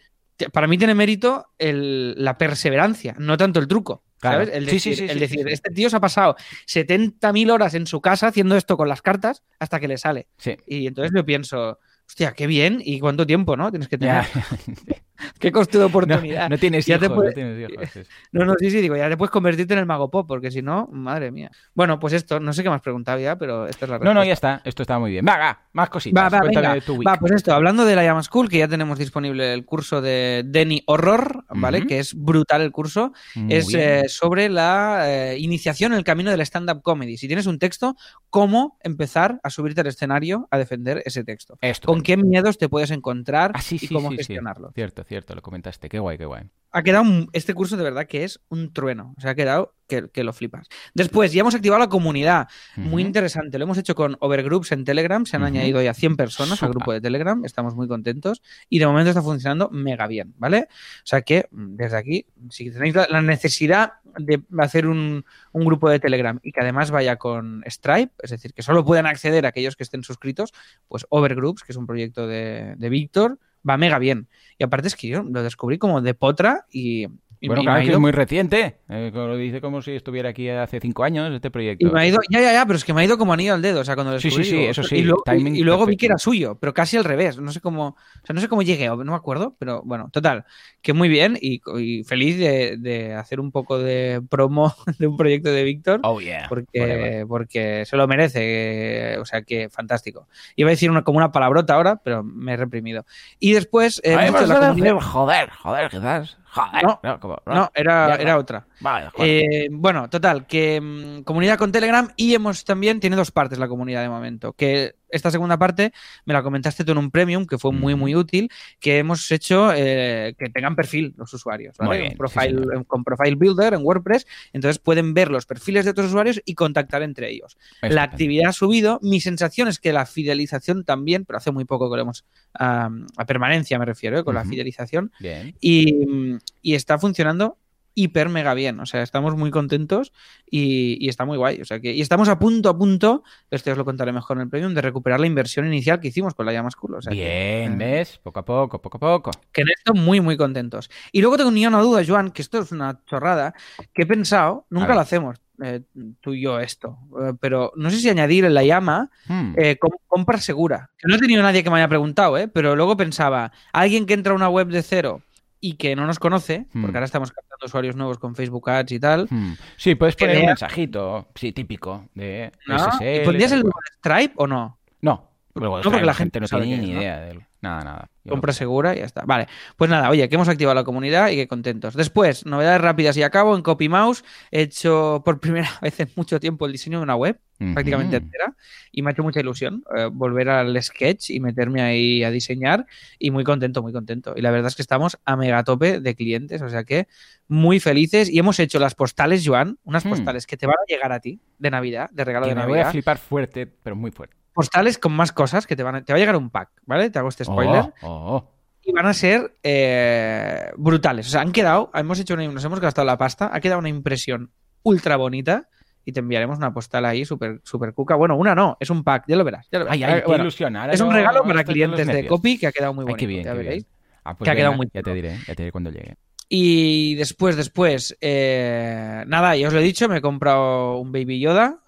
para mí tiene mérito el- la perseverancia, no tanto el truco. Claro. ¿Sabes? El decir, sí, sí, el sí, decir, sí, sí. este tío se ha pasado 70.000 horas en su casa haciendo esto con las cartas hasta que le sale. Y entonces yo pienso, hostia, qué bien y cuánto tiempo, ¿no? Tienes que tener. Qué coste de No, oportunidad. no tienes Ya te hijos, puede- no tienes hijos. sí, sí. No, no, sí, sí, digo, ya te puedes convertirte en el mago pop, porque si no, madre mía. Bueno, pues esto, no sé qué me has preguntado ya, pero esta es la No, respuesta. no, ya está. Esto está muy bien. Va, va, más cositas. Va, va, venga. tu week. Va, pues esto, hablando de la Llama School, que ya tenemos disponible el curso de Denny Horror, ¿vale? Que es brutal el curso. Muy es eh, sobre la eh, iniciación en el camino del stand-up comedy. Si tienes un texto, cómo empezar a subirte al escenario a defender ese texto. Esto. Con qué miedos te puedes encontrar Ah, sí, y sí, cómo sí, sí. gestionarlo. Cierto, cierto, lo comentaste. Qué guay, qué guay. Ha quedado un- este curso de verdad que es un trueno. O sea, ha quedado que, que lo flipas. Después, ya hemos activado la comunidad. Muy interesante. Lo hemos hecho con Overgroups en Telegram. Se han añadido ya 100 personas al grupo de Telegram. Estamos muy contentos. Y de momento está funcionando mega bien, ¿vale? O sea que mm, desde aquí, si tenéis la, la necesidad de hacer un, un grupo de Telegram y que además vaya con Stripe, es decir, que solo puedan acceder aquellos que estén suscritos, pues Overgroups, que es un proyecto de, de Víctor, va mega bien. Y aparte es que yo lo descubrí como de potra y Bueno, y claro, que es ido- muy reciente. Eh, lo dice como si estuviera aquí hace cinco años este proyecto. Y me ha ido, ya, ya, ya, pero es que me ha ido como anillo al dedo, o sea, cuando lo Sí, sí, descubrí, sí, digo, eso sí, Y luego, timing y- y luego vi perfecto. que era suyo, pero casi al revés, no sé cómo, o sea, no sé cómo llegué, no me acuerdo, pero bueno, total, que muy bien y, y feliz de, de hacer un poco de promo de un proyecto de Víctor. Oh, yeah. Porque, porque se lo merece, o sea que fantástico. Iba a decir una, como una palabrota ahora, pero me he reprimido. Y después, eh, Ay, la a comunidad- decir, joder, joder, quizás. Joder. No, como- no, era, era otra. Vale. Eh, bueno, total, que mm, comunidad con Telegram y hemos también, tiene dos partes la comunidad de momento, que esta segunda parte me la comentaste tú en un premium, que fue muy, muy útil, que hemos hecho eh, que tengan perfil los usuarios, ¿vale? Bien, profile, sí, con Profile Builder en WordPress, entonces pueden ver los perfiles de otros usuarios y contactar entre ellos. La actividad ha subido, mi sensación es que la fidelización también, pero hace muy poco que lo hemos, a permanencia me refiero, ¿eh? con la fidelización, Bien. y, y está funcionando hiper mega bien. O sea, estamos muy contentos y, y está muy guay. O sea que, y estamos a punto, a punto, esto os lo contaré mejor en el premium, de recuperar la inversión inicial que hicimos con la llama School. O sea Bien, eh, ¿ves? Poco a poco, poco a poco. que en esto muy, muy contentos. Y luego tenía una duda, Joan, que esto es una chorrada, que he pensado, nunca lo hacemos, eh, tú y yo esto, eh, pero no sé si añadir en la llama Hmm. eh, com- compra segura. Que no he tenido nadie que me haya preguntado, ¿eh? pero luego pensaba, alguien que entra a una web de cero y que no nos conoce, Hmm. porque ahora estamos usuarios nuevos con Facebook Ads y tal, Hmm. Sí, puedes poner un mensajito, sí, típico, de ¿no? SSL. ¿Y pondrías el Stripe o no? No, luego No, porque la gente no tiene ni idea de él. Nada, nada. Compra segura y ya está. Vale, pues nada, oye, que hemos activado la comunidad y que contentos. Después, novedades rápidas y acabo. En CopyMouse he hecho por primera vez en mucho tiempo el diseño de una web, prácticamente entera, y me ha hecho mucha ilusión eh, volver al sketch y meterme ahí a diseñar y muy contento, muy contento. Y la verdad es que estamos a megatope de clientes, o sea que muy felices y hemos hecho las postales, Joan, unas Hmm. postales que te van a llegar a ti de Navidad, de regalo Que de me voy a Navidad. flipar fuerte, pero muy fuerte. Postales con más cosas que te van a, te va a llegar un pack, ¿vale? Te hago este spoiler. Oh, oh, oh. y van a ser eh, brutales. O sea, han quedado, hemos hecho una, nos hemos gastado la pasta, ha quedado una impresión ultra bonita y te enviaremos una postal ahí súper super cuca. Bueno, una no, es un pack, ya lo verás. ya lo verás. Ay, ay, Eh, bueno. Ahora es un regalo para clientes de copy que ha quedado muy Ay, bonito, qué bien, ya qué bien. Ah, pues que ha quedado muy Ya te diré, ya te diré cuando llegue. Y después, después, eh, nada, ya os lo he dicho, me he comprado un Baby Yoda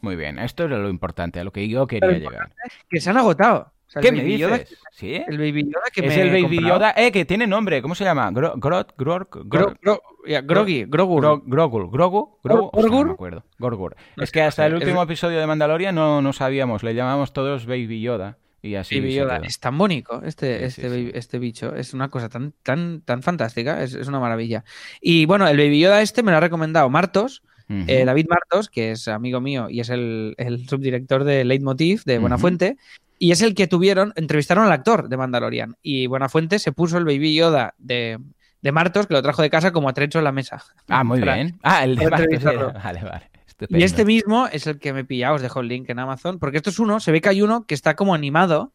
Muy bien, esto era lo importante, a lo que yo quería llegar. que se han agotado. O sea, ¿Qué me Baby dices? Yoda- ¿Sí? el Baby Yoda que es me el Baby comprado. Yoda, eh, que tiene nombre, ¿cómo se llama? Gro- Grot, Grork, Gro- Gror- Gro- ya, Groggy, Grogu. Gro- Grogul, Grogu, Grogu, Gorgur. No me acuerdo. Gorgur. No es que hasta el último es- episodio de Mandalorian no, no sabíamos, le llamamos todos Baby Yoda y así. Baby Yoda. Es tan bonito este, Sí, este, sí, sí. baby- este bicho. Es una cosa tan, tan, tan fantástica. Es, es una maravilla. Y bueno, el Baby Yoda este me lo ha recomendado Martos, Eh, David Martos, que es amigo mío y es el, el subdirector de Leitmotiv de Buenafuente. Y es el que tuvieron, entrevistaron al actor de Mandalorian. Y Buenafuente se puso el Baby Yoda de, de Martos, que lo trajo de casa como atrecho en la mesa. Ah, muy Para- bien. Ah, el de entrevistarlo. Vale, vale. Y Estupendo. este mismo es el que me he pillado, os dejo el link en Amazon, porque esto es uno, se ve que hay uno que está como animado,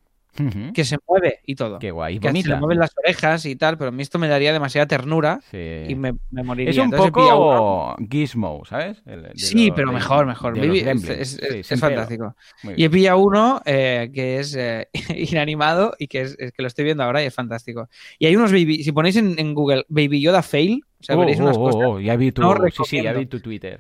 Que se mueve y todo. Qué guay. que se le mueven las orejas y tal, pero a mí esto me daría demasiada ternura Sí. y me, me moriría. Es un Entonces poco Gizmo, ¿sabes? El- Sí, lo- pero de- mejor, mejor. Baby- es, es- Sí, fantástico. Y he pillado uno eh, que es eh, inanimado y que, es, que lo estoy viendo ahora y es fantástico. Y hay unos baby, si ponéis en, en Google Baby Yoda Fail, o sea, Oh, veréis unas oh, cosas. oh, oh, ya vi tu, No sí, sí, ya vi tu Twitter.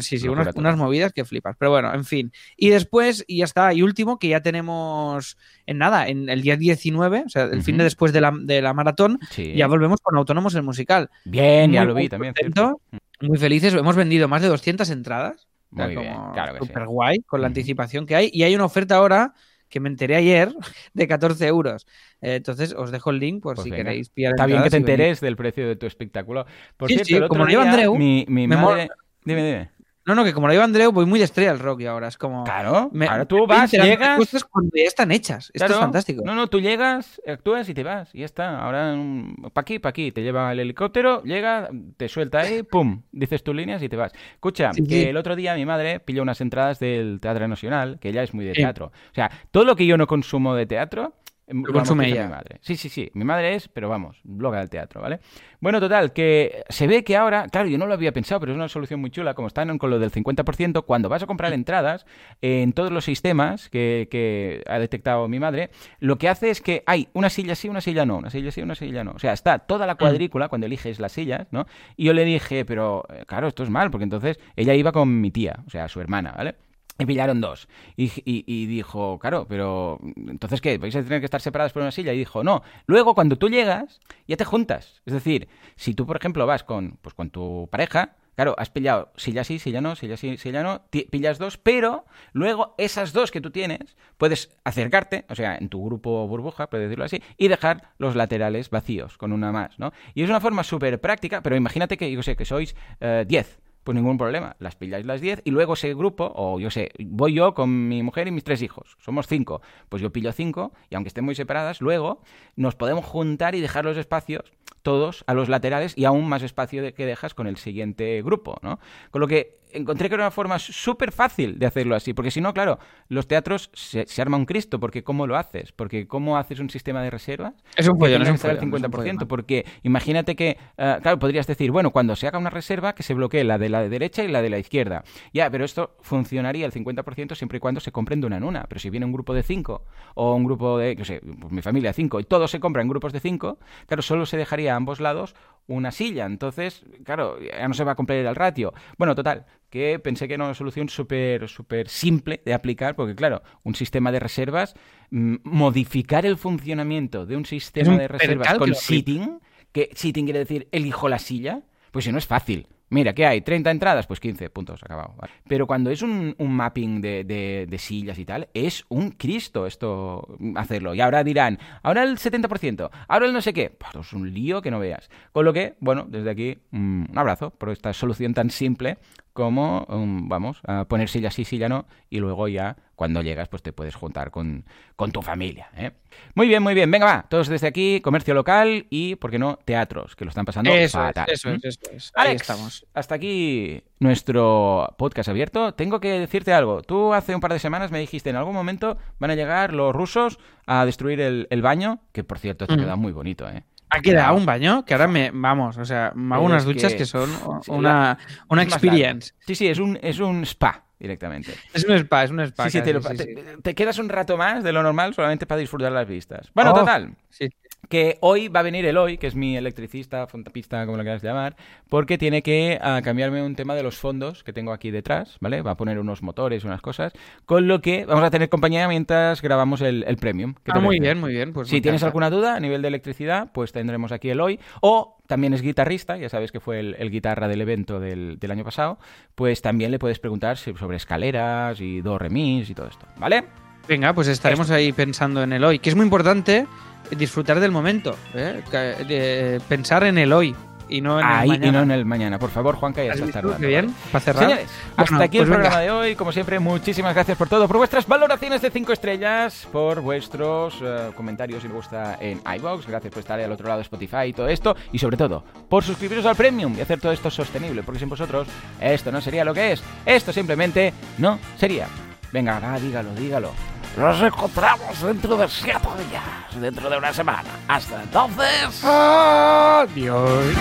Sí, sí, unas, unas movidas que flipas. Pero bueno, en fin. Y después, y ya está. Y último, que ya tenemos en nada, en el día 19, o sea, el fin Ujú. de después de la, de la maratón, Sí. ya volvemos con Autónomos el musical. Bien, ya Muy, lo vi muy también. contento, cierto. Muy felices. Hemos vendido más de 200 entradas. O sea, Muy bien, claro que sí. Súper guay, con la anticipación que hay. Y hay una oferta ahora que me enteré ayer de 14 euros. Eh, entonces os dejo el link por Pues si venga. queréis pillar Está bien que te y venir. enteres del precio de tu espectáculo. Por Sí, cierto, sí, el otro como día, Andreu, mi, mi madre... Dime, dime. No, no, que como lo lleva Andreu, voy muy de estrella al rock y ahora. Es como. Claro, me- ahora tú vas, llegas... cosas cuando ya están hechas. Esto es fantástico. No, no, tú llegas, actúas y te vas. Y ya está. Ahora, para aquí, para aquí. Te lleva el helicóptero, llega, te suelta ahí, pum, dices tus líneas y te vas. Escucha, Sí, que sí. el otro día mi madre pilló unas entradas del Teatro Nacional, que ella es muy de Sí. teatro. O sea, todo lo que yo no consumo de teatro... em, Lo consume amortiza ella. Mi madre. Sí, sí, sí. Mi madre es, pero vamos, loca del teatro, ¿vale? Bueno, total, que se ve que ahora, claro, yo no lo había pensado, pero es una solución muy chula, como están con lo del 50%, cuando vas a comprar entradas, en todos los sistemas que, que ha detectado mi madre, lo que hace es que hay una silla sí, una silla no, una silla sí, una silla no. O sea, está toda la cuadrícula cuando eliges las sillas, ¿no? Y yo le dije, pero eh, claro, esto es mal, porque entonces ella iba con mi tía, o sea, su hermana, ¿vale? Y pillaron dos. Y, dijo, claro, pero entonces ¿qué? ¿Vais a tener que estar separadas por una silla? Y dijo, no. Luego, cuando tú llegas, ya te juntas. Es decir, si tú, por ejemplo, vas con, pues, con tu pareja, claro, has pillado silla sí, silla no, silla sí, silla no, pillas dos, pero luego esas dos que tú tienes, puedes acercarte, o sea, en tu grupo burbuja, puedes decirlo así, y dejar los laterales vacíos con una más, ¿no? Y es una forma súper práctica, pero imagínate que, yo sé, que sois eh, 10 pues ningún problema. Las pilláis las 10 y luego ese grupo, o yo sé, voy yo con mi mujer y mis tres hijos. Somos cinco. Pues yo pillo cinco y aunque estén muy separadas, luego nos podemos juntar y dejar los espacios todos a los laterales y aún más espacio de que dejas con el siguiente grupo, ¿no? Con lo que encontré que era una forma súper fácil de hacerlo así, porque si no, claro, los teatros se, se arma un Cristo, porque ¿cómo lo haces? Porque ¿cómo haces un sistema de reservas? Es un follón, tenga es un estar al follón, es un 50%, follón. porque imagínate que, eh, claro, podrías decir, bueno, cuando se haga una reserva, que se bloquee la de la derecha y la de la izquierda. Ya, pero esto funcionaría al 50% siempre y cuando se compren de una en una. Pero si viene un grupo de 5 o un grupo de, yo sé, pues mi familia de 5 y todos se compran en grupos de 5, claro, solo se dejaría a ambos lados una silla. Entonces, claro, ya no se va a cumplir el ratio. Bueno, total, que pensé que era una solución súper súper simple de aplicar, porque claro, un sistema de reservas, mm, modificar el funcionamiento de un sistema un de reservas con sitting, que sitting quiere decir elijo la silla, pues si no es fácil. Mira, ¿qué hay? ¿30 entradas? Pues 15 puntos, acabado. Pero cuando es un, un mapping de, de- de sillas y tal, es un Cristo esto mm, hacerlo. Y ahora dirán, ahora el 70%, ahora el no sé qué. Pues es un lío que no veas. Con lo que, bueno, desde aquí, mm, un abrazo por esta solución tan simple como, mm, vamos, a poner silla sí, silla no, y luego ya, cuando llegas, pues te puedes juntar con, con tu familia. ¿eh? Muy bien, muy bien. Venga, va. Todos desde aquí, comercio local y, ¿por qué no?, teatros, que lo están pasando Eso fatal. es, eso ¿Mm? es, eso es. Ahí Alex, estamos. hasta aquí nuestro podcast abierto. Tengo que decirte algo. Tú hace un par de semanas me dijiste en algún momento van a llegar los rusos a destruir el, el baño, que por cierto te queda muy bonito, ¿eh? Ha quedado un baño que ahora me, vamos, o sea, me hago unas duchas que- que, son una, una experience. Sí, sí, es un, es un spa directamente. Es un spa, es un spa. Sí, sí, casi, te, lo- sí, te- sí. te quedas un rato más de lo normal solamente para disfrutar las vistas. Bueno, Oh. total. Sí. Que hoy va a venir Eloy, que es mi electricista, fontapista, como lo quieras llamar, porque tiene que ah, cambiarme un tema de los fondos que tengo aquí detrás, ¿vale? Va a poner unos motores, unas cosas, con lo que vamos a tener compañía mientras grabamos el, el premium. ¿Qué te Ah, muy bien, muy bien. Pues Si tienes encanta. alguna duda a nivel de electricidad, pues tendremos aquí Eloy. O también es guitarrista, ya sabes que fue el, el guitarra del evento del, del año pasado, pues también le puedes preguntar sobre escaleras y do, remis y todo esto, ¿vale? Venga, pues estaremos ahí pensando en el hoy, que es muy importante disfrutar del momento, ¿eh? De pensar en el hoy y no en Ahí el y mañana. no en el mañana. Por favor, Juanca, ya ¿Has estás visto tardando. qué bien? Para cerrar. Señores, hasta aquí el pues venga. programa de hoy. Como siempre, muchísimas gracias por todo, por vuestras valoraciones de 5 estrellas, por vuestros eh, comentarios si os gusta en iBox. Gracias por estar ahí al otro lado de Spotify y todo esto. Y sobre todo, por suscribiros al Premium y hacer todo esto sostenible, porque sin vosotros esto no sería lo que es. Esto simplemente no sería. Venga, va, dígalo, dígalo. Nos encontramos dentro de siete días, dentro de una semana. Hasta entonces. Adiós.